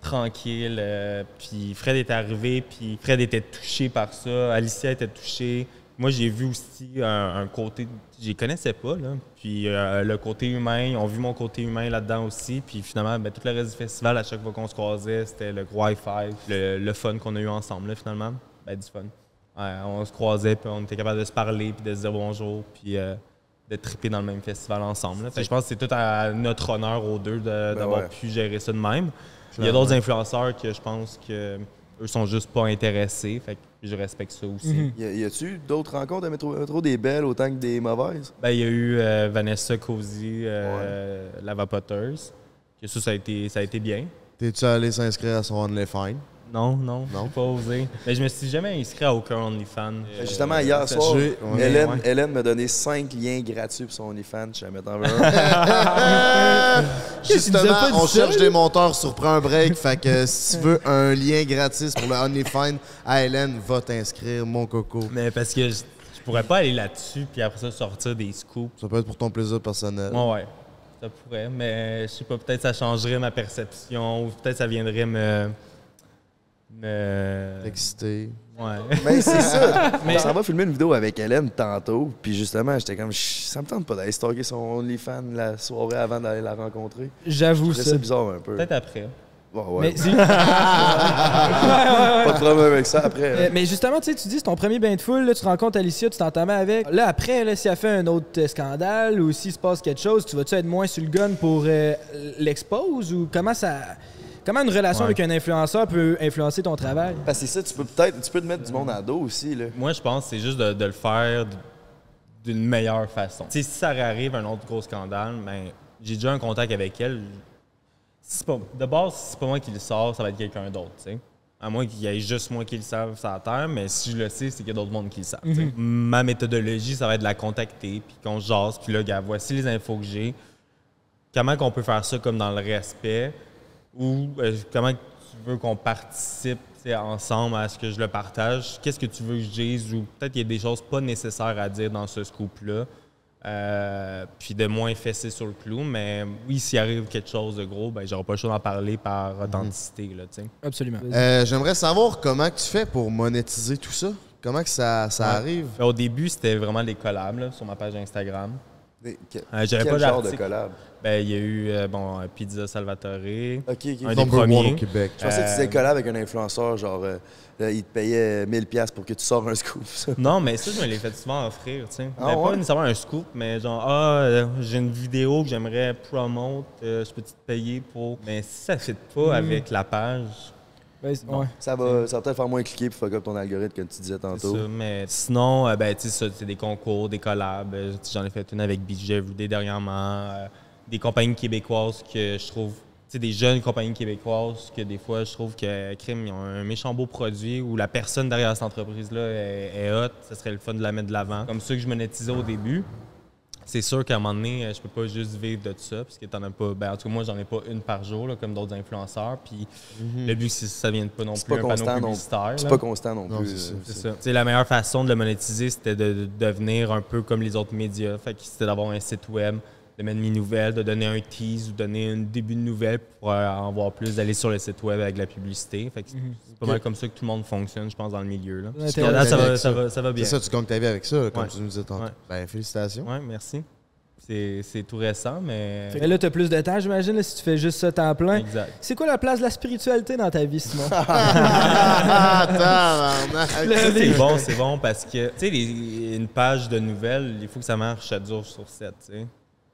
tranquille. euh, puis Fred est arrivé, puis Fred était touché par ça. Alicia était touchée. Moi, j'ai vu aussi un, un côté. Je les connaissais pas, là. Puis euh, le côté humain, ils ont vu mon côté humain là-dedans aussi. Puis finalement, ben, tout le reste du festival, à chaque fois qu'on se croisait, c'était le gros high five, le, le fun qu'on a eu ensemble, là, finalement. Ben, du fun. Ouais, on se croisait, puis on était capable de se parler, puis de se dire bonjour, puis euh, de triper dans le même festival ensemble. je pense que c'est tout à notre honneur aux deux de- d'avoir ouais. pu gérer ça de même. Il y a d'autres influenceurs que je pense que eux sont juste pas intéressés. Fait que je respecte ça aussi. Y a- y a-tu d'autres rencontres à Métro, Métro des belles autant que des mauvaises? Ben, il y a eu euh, Vanessa Cozy, euh, la vapoteuse. Que ça, ça a été, ça a été bien. T'es-tu allé s'inscrire à son OnlyFans? Non, non, Non. j'ai pas osé. Mais je me suis jamais inscrit à aucun OnlyFans. Euh, Justement, hier ça- soir, ouais, Hélène, ouais. Hélène m'a donné 5 liens gratuits pour son OnlyFans. Je vais mettre en a Justement, on cherche des monteurs sur Prends un break. fait que si tu veux un lien gratis pour le OnlyFans à Hélène, va t'inscrire, mon coco. Mais parce que je, je pourrais pas aller là-dessus puis après ça sortir des scoops. Ça peut être pour ton plaisir personnel. Ouais, ouais. Ça pourrait, mais je sais pas, peut-être ça changerait ma perception ou peut-être ça viendrait me. Me. Excité. Ouais. Mais c'est ça. On s'en va filmer une vidéo avec Hélène tantôt. Puis justement, j'étais comme, ça me tente pas d'aller stalker son OnlyFans la soirée avant d'aller la rencontrer. J'avoue ça. ça bizarre un peu. Peut-être après. Oh, ouais. Mais, c'est- Pas de problème avec ça après. Euh, mais justement, tu sais, tu dis c'est ton premier bain de foule, là, tu rencontres Alicia, tu t'entends avec. Là, après, là, si elle fait un autre euh, scandale ou s'il se passe quelque chose, tu vas-tu être moins sur le gun pour euh, l'expose ou comment ça. Comment une relation Ouais. avec un influenceur peut influencer ton travail? Parce que c'est ça, tu peux peut-être tu peux te mettre du monde à dos aussi. Là. Moi, je pense que c'est juste de, de le faire d'une meilleure façon. Tu sais, si ça arrive un autre gros scandale, ben, j'ai déjà un contact avec elle. Si c'est pas, de base, si c'est pas moi qui le sors, ça va être quelqu'un d'autre, tu sais. À moins qu'il y ait juste moi qui le savent sur la terre, mais si je le sais, c'est qu'il y a d'autres mondes qui le savent. sais. Ma méthodologie, ça va être de la contacter, puis qu'on se jase, puis là, gars, voici les infos que j'ai. Comment qu'on peut faire ça comme dans le respect, ou euh, comment tu veux qu'on participe ensemble à ce que je le partage? Qu'est-ce que tu veux que je dise? Ou peut-être qu'il y a des choses pas nécessaires à dire dans ce scoop-là. Euh, puis de moins fesser sur le clou. Mais oui, s'il arrive quelque chose de gros, ben, j'aurai pas le choix d'en parler par authenticité. Là, tu sais. Absolument. Euh, J'aimerais savoir comment tu fais pour monétiser tout ça. Comment que ça, ça Ouais. arrive? Au début, c'était vraiment des collabs là, sur ma page Instagram. Euh, J'avais quel pas genre de collab? Ben, il y a eu euh, bon, euh, Pizza Salvatore. Ok, ok. Un des premiers. au Québec. Je pensais que tu Euh, disais collab avec un influenceur, genre, euh, là, il te payait 1000$ piastres pour que tu sors un scoop. ça. Non, mais ça, je me l'ai fait souvent offrir, tu sais. Ah Ben, ouais? Pas nécessairement un scoop, mais genre, ah, j'ai une vidéo que j'aimerais promote, euh, je peux te payer pour. Mais si ça ne fit pas Hmm. avec la page, Ben, ouais. Ça va, ça va peut-être faire moins cliquer puis fuck up ton algorithme, comme tu disais c'est tantôt. ça. Mais sinon, euh, ben, tu sais, ça, c'est des concours, des collabs. Euh, J'en ai fait une avec BJ Everyday dernièrement. euh, des compagnies québécoises que je trouve. Tu sais, des jeunes compagnies québécoises que des fois, je trouve que Crime, ils ont un méchant beau produit où la personne derrière cette entreprise-là est, est hot. Ce serait le fun de la mettre de l'avant. Comme ça que je monétisais au début. C'est sûr qu'à un moment donné, euh, je peux pas juste vivre de ça, parce que t'en as pas. Ben, en tout cas, moi, j'en ai pas une par jour, là, comme d'autres influenceurs. Puis le but, c'est que ça vienne pas non C'est plus pas un panneau constant non publicitaire. C'est là. pas constant non Non, plus. c'est euh, C'est c'est- ça. Sais, la meilleure façon de le monétiser, c'était de, de devenir un peu comme les autres médias. Fait que c'était d'avoir un site web, de mettre mes nouvelles, de donner un tease ou donner un début de nouvelle pour euh, en voir plus, d'aller sur le site web avec la publicité. Fait que c'est c'est pas mal comme ça que tout le monde fonctionne, je pense, dans le milieu. Là. Puis ça, va, ça, ça. va, ça va bien. C'est ça, tu gagnes ta vie avec ça, comme Ouais. tu nous disais tantôt. Ouais. Ben, félicitations. Ouais, merci. C'est c'est tout récent, mais. Mais là, t'as plus de temps, j'imagine, si tu fais juste ça temps plein. Exact. C'est quoi la place de la spiritualité dans ta vie, Simon? C'est bon, c'est bon parce que, tu sais, une page de nouvelles, il faut que ça marche 7 jours sur 7, tu sais.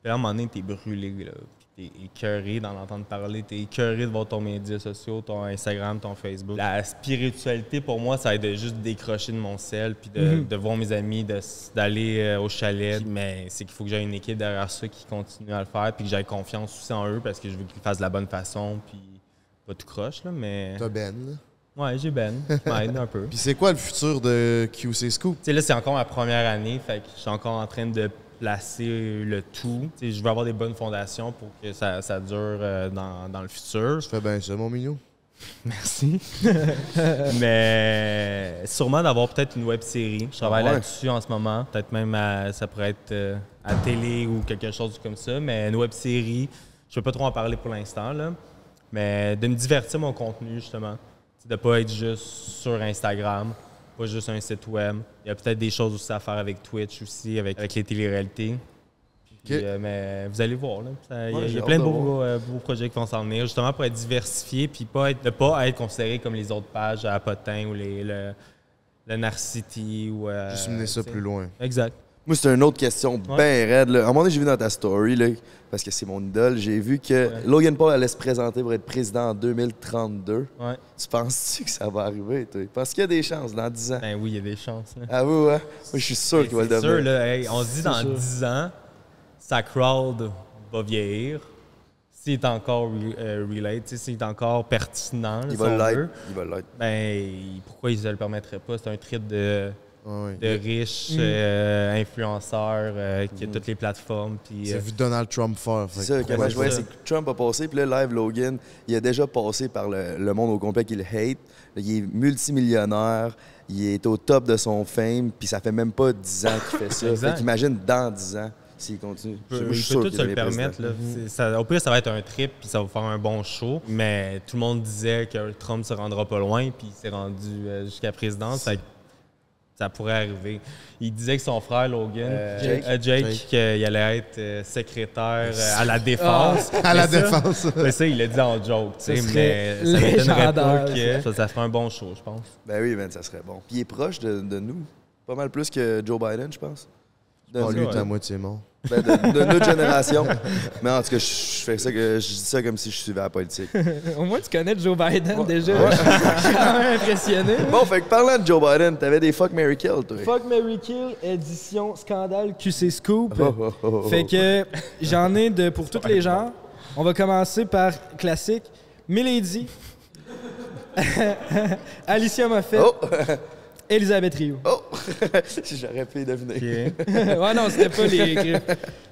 Puis là, à un moment donné, t'es brûlé, là. Puis t'es écœuré d'en entendre parler. T'es écœuré de voir ton médias sociaux, ton Instagram, ton Facebook. La spiritualité, pour moi, ça être de juste décrocher de mon sel, puis de, de voir mes amis, d'aller euh, au chalet. Mais c'est qu'il faut que j'aie une équipe derrière ça qui continue à le faire, puis que j'aie confiance aussi en eux parce que je veux qu'ils fassent de la bonne façon, puis pas tout croche, là, mais... T'as Ben. Ouais, j'ai Ben, qui m'aide un peu. Puis c'est quoi le futur de QC Scoop? Tu sais, là, c'est encore ma première année, fait que je suis encore en train de placer le tout. Je veux avoir des bonnes fondations pour que ça, ça dure euh, dans, dans le futur. Tu fais bien ça, mon mignon. Merci. Mais sûrement d'avoir peut-être une web série. Je travaille Ah ouais. là-dessus en ce moment. Peut-être même à- ça pourrait être euh, à télé ou quelque chose comme ça. Mais une web série, je ne peux pas trop en parler pour l'instant. là. Mais de me divertir mon contenu, justement. De ne pas être juste sur Instagram, pas juste un site web. Il y a peut-être des choses aussi à faire avec Twitch aussi, avec, avec les téléréalités. Puis, Ok. euh, mais vous allez voir, il y a- Ouais, il y, j'ai a plein de beaux, euh, beaux projets qui vont s'en venir, justement pour être diversifié, puis pas être, ne pas être considéré comme les autres pages à Potin ou les, le, le Narcity. Ou, euh, Juste mener ça plus loin. Exact. Moi, c'est une autre question bien raide. Là. À un moment donné, j'ai vu dans ta story, là, parce que c'est mon idole, j'ai vu que Ouais. Logan Paul allait se présenter pour être président en 2032. Ouais. Tu penses-tu que ça va arriver, toi? Parce qu'il y a des chances dans 10 ans. Ben oui, il y a des chances. là. Ah oui, ouais? Moi, je suis sûr qu'il va le C'est sûr, devenir. là, hey, on se dit dans 10 ans, sa crowd va vieillir. S'il est encore re- euh, relate, s'il est encore pertinent, Il va l'être. veut, Il va l'être. ben, pourquoi il ne le permettrait pas? C'est un trip de, De riches euh, influenceurs euh, qui a toutes les plateformes. Puis, J'ai euh, vu Donald Trump faire. fait C'est ça, ouais, je voyais, c'est c'est que Trump a passé, puis là, Live Logan, il a déjà passé par le, le monde au complet qu'il hate. Il est multimillionnaire, il est au top de son fame, puis ça fait même pas 10 ans qu'il fait ça. Fait qu'imagine dans 10 ans, s'il continue. Je peut sûr tout qu'il se le permettre. Là. C'est- ça- au pire, ça va être un trip puis ça va faire un bon show. Mais tout le monde disait que Trump se rendra pas loin puis il s'est rendu euh, jusqu'à la présidence. Fait ça pourrait arriver. Il disait que son frère Logan, Jake. euh, Jake, Jake. qu'il allait être euh, secrétaire euh, à la défense. À la ça- défense. Mais ça, il l'a dit en joke, tu sais, mais ça m'étonnerait pas que ça, ça ferait un bon show, je pense. Ben oui, man, ça serait bon. Puis il est proche de, de nous. Pas mal plus que Joe Biden, je pense. De, Oh, lui, t'es à moitié mort. Ben, de- de notre génération. Mais en tout cas, je, fais ça que je dis ça comme si je suivais la politique. Au moins, tu connais Joe Biden déjà. Je suis quand même impressionné. Bon, fait que parlant de Joe Biden, t'avais des fuck Mary Kill, toi. Fuck Mary Kill, édition scandale QC Scoop. Oh, oh, oh, oh. Fait que j'en ai de pour tous les genres. On va commencer par classique. Milady. Alicia Moffett. Oh! Elisabeth Rio. Oh! J'aurais pu deviner. OK. ouais, non, c'était pas les griffes.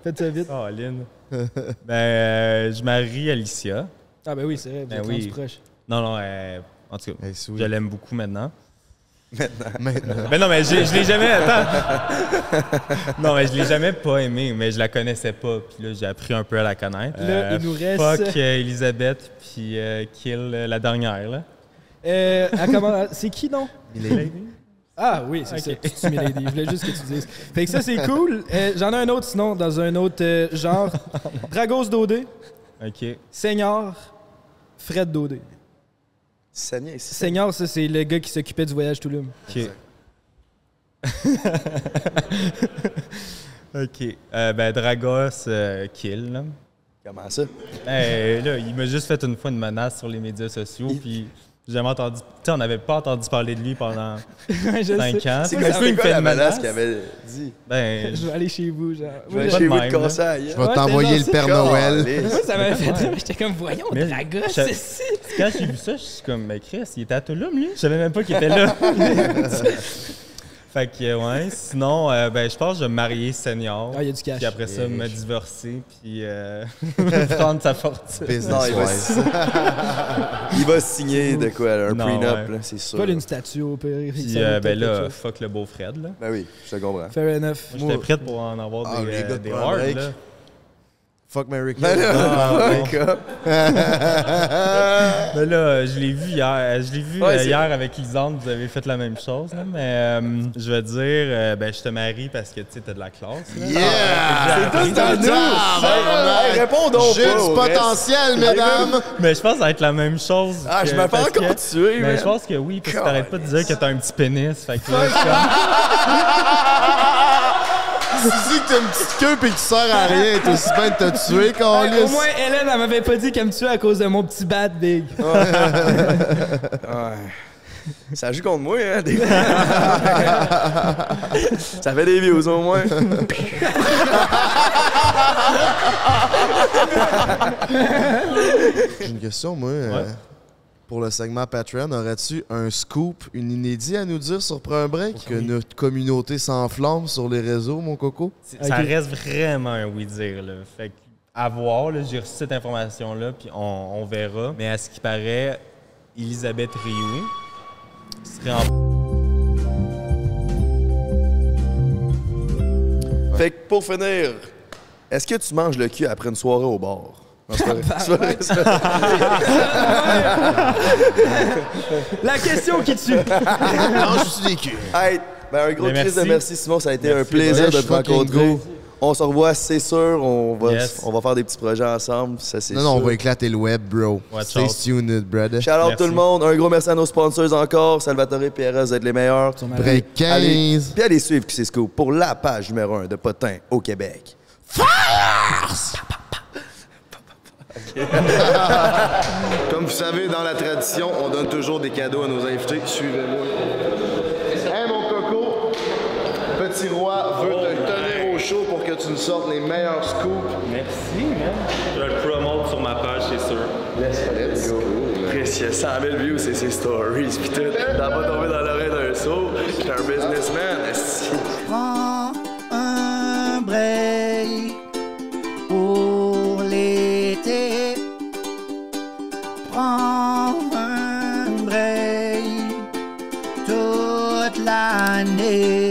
Faites ça vite. Oh, Lynn. ben, euh, je marie Alicia. Ah, ben oui, c'est vrai, vous Ben êtes oui. proches. Non, non, euh, en tout cas, Hey, sweet. je l'aime beaucoup maintenant. Maintenant. Ben non, mais je, je l'ai jamais. Attends. non, mais je l'ai jamais pas aimée, mais je la connaissais pas. Puis là, j'ai appris un peu à la connaître. Là, il nous reste- Fuck euh, Elisabeth, puis euh, Kill euh, la dernière, là. Euh, C'est qui, non? Milady. Ah oui, c'est Ok. ça. Tu. Je voulais juste que tu dises. Fait que ça, c'est cool. Euh, J'en ai un autre, sinon, dans un autre euh, genre. Dragos Dodé, OK. Seigneur, Fred Dodé. Seigneur, ici. Seigneur, ça, c'est le gars qui s'occupait du voyage Touloum. OK. OK. Euh, ben, Dragos euh, Kill, là. Comment ça? Hey, là, il m'a juste fait une fois une menace sur les médias sociaux, puis jamais entendu. Tu sais, on n'avait pas entendu parler de lui pendant Ouais, je 5 sais. ans. C'est Puis quoi, là, c'était il me quoi fait la une menace qu'il avait dit? Ben, Je vais aller chez vous, genre. Je vais pas chez vous de là. casser Je vais t'envoyer le Père Noël. Moi, ça m'avait fait rire. J'étais comme, voyons, je- c'est ça. quand j'ai vu ça, je suis comme, mais Chris, il était à Touloum, lui? Je savais même pas qu'il était là. fait que, ouais. Sinon, euh, ben, je pense que je vais me marier senior. Ah, il y a du cash. Puis après ça, est me riche. divorcer, puis euh, prendre sa fortune. Non, il va, wise. il va signer de quoi, là, un Non, prenup, ouais. là, c'est sûr. Pas une statue au pire. Puis, ça vaut euh, ben peut-être là, chose. fuck le beau Fred, là. Ben oui, je te comprends. Fair enough. Moi, j'étais prête pour en avoir Ah, des, les euh, gars de des hard, Break. là. Fuck Mary Kill. Ben là, Ah, up. Mais là, je l'ai vu hier. Je l'ai vu Ouais, euh, hier avec Lisande, vous avez fait la même chose. là, mais euh, je veux dire, euh, ben, je te marie parce que tu sais, t'as de la classe. là. Yeah! C'est tout à nous. Ah, réponds donc J'ai du potentiel, mesdames! Mais je pense que ça va être la même chose. Ah, que- je me fais encore tuer, Mais je pense que oui, parce que t'arrêtes pas de dire que t'as un petit pénis. Fait que là, tu dis que t'as une petite queue pis que tu sers à rien, t'es aussi bien de te tuer, Carlis. au moins, Hélène, elle m'avait pas dit qu'elle me tuait à cause de mon petit bat big. Ouais. Ça joue contre moi, hein, des Ça fait des views, au moins. J'ai une question, moi. euh, pour le segment Patreon, aurais-tu un scoop, une inédit à nous dire sur Prends un break? Pour que notre communauté s'enflamme sur les réseaux, mon coco? Ça reste vraiment un oui-dire. Là. Fait que, à voir, là, j'ai reçu cette information-là, puis on, on verra. Mais à ce qui paraît, Elisabeth Rioux serait en Fait que pour finir, est-ce que tu manges le cul après une soirée au bar? Non, c'est pas vrai. C'est pas vrai, c'est pas vrai. La question qui tue. Non, je suis des culs. Hey, ben un gros Mais crise de merci. merci, Simon. Ça a été Merci, un plaisir de te rencontrer. go. On se revoit, c'est sûr. On va, Yes. on va faire des petits projets ensemble. Ça, c'est Non, non, on sûr. va éclater le web, bro. Watch Stay out. tuned, brother. Shout out Merci. tout le monde. Un gros merci à nos sponsors encore. Salvatore et PRS, vous êtes les meilleurs. Break Allez, 15. puis allez suivre QC Scoop pour la page numéro 1 de Potin au Québec. Comme vous savez, dans la tradition, on donne toujours des cadeaux à nos invités. Suivez-moi. Hey mon coco, Petit Roi veut te tenir au chaud pour que tu nous sortes les meilleurs scoops. Merci, man. Je vais le promote sur ma page, c'est sûr. Let's go. Il y a 100 000 views, c'est ses stories, pis tout. T'as pas tombé dans l'oreille d'un saut. J'étais un businessman. Prends un break un break toute l'année.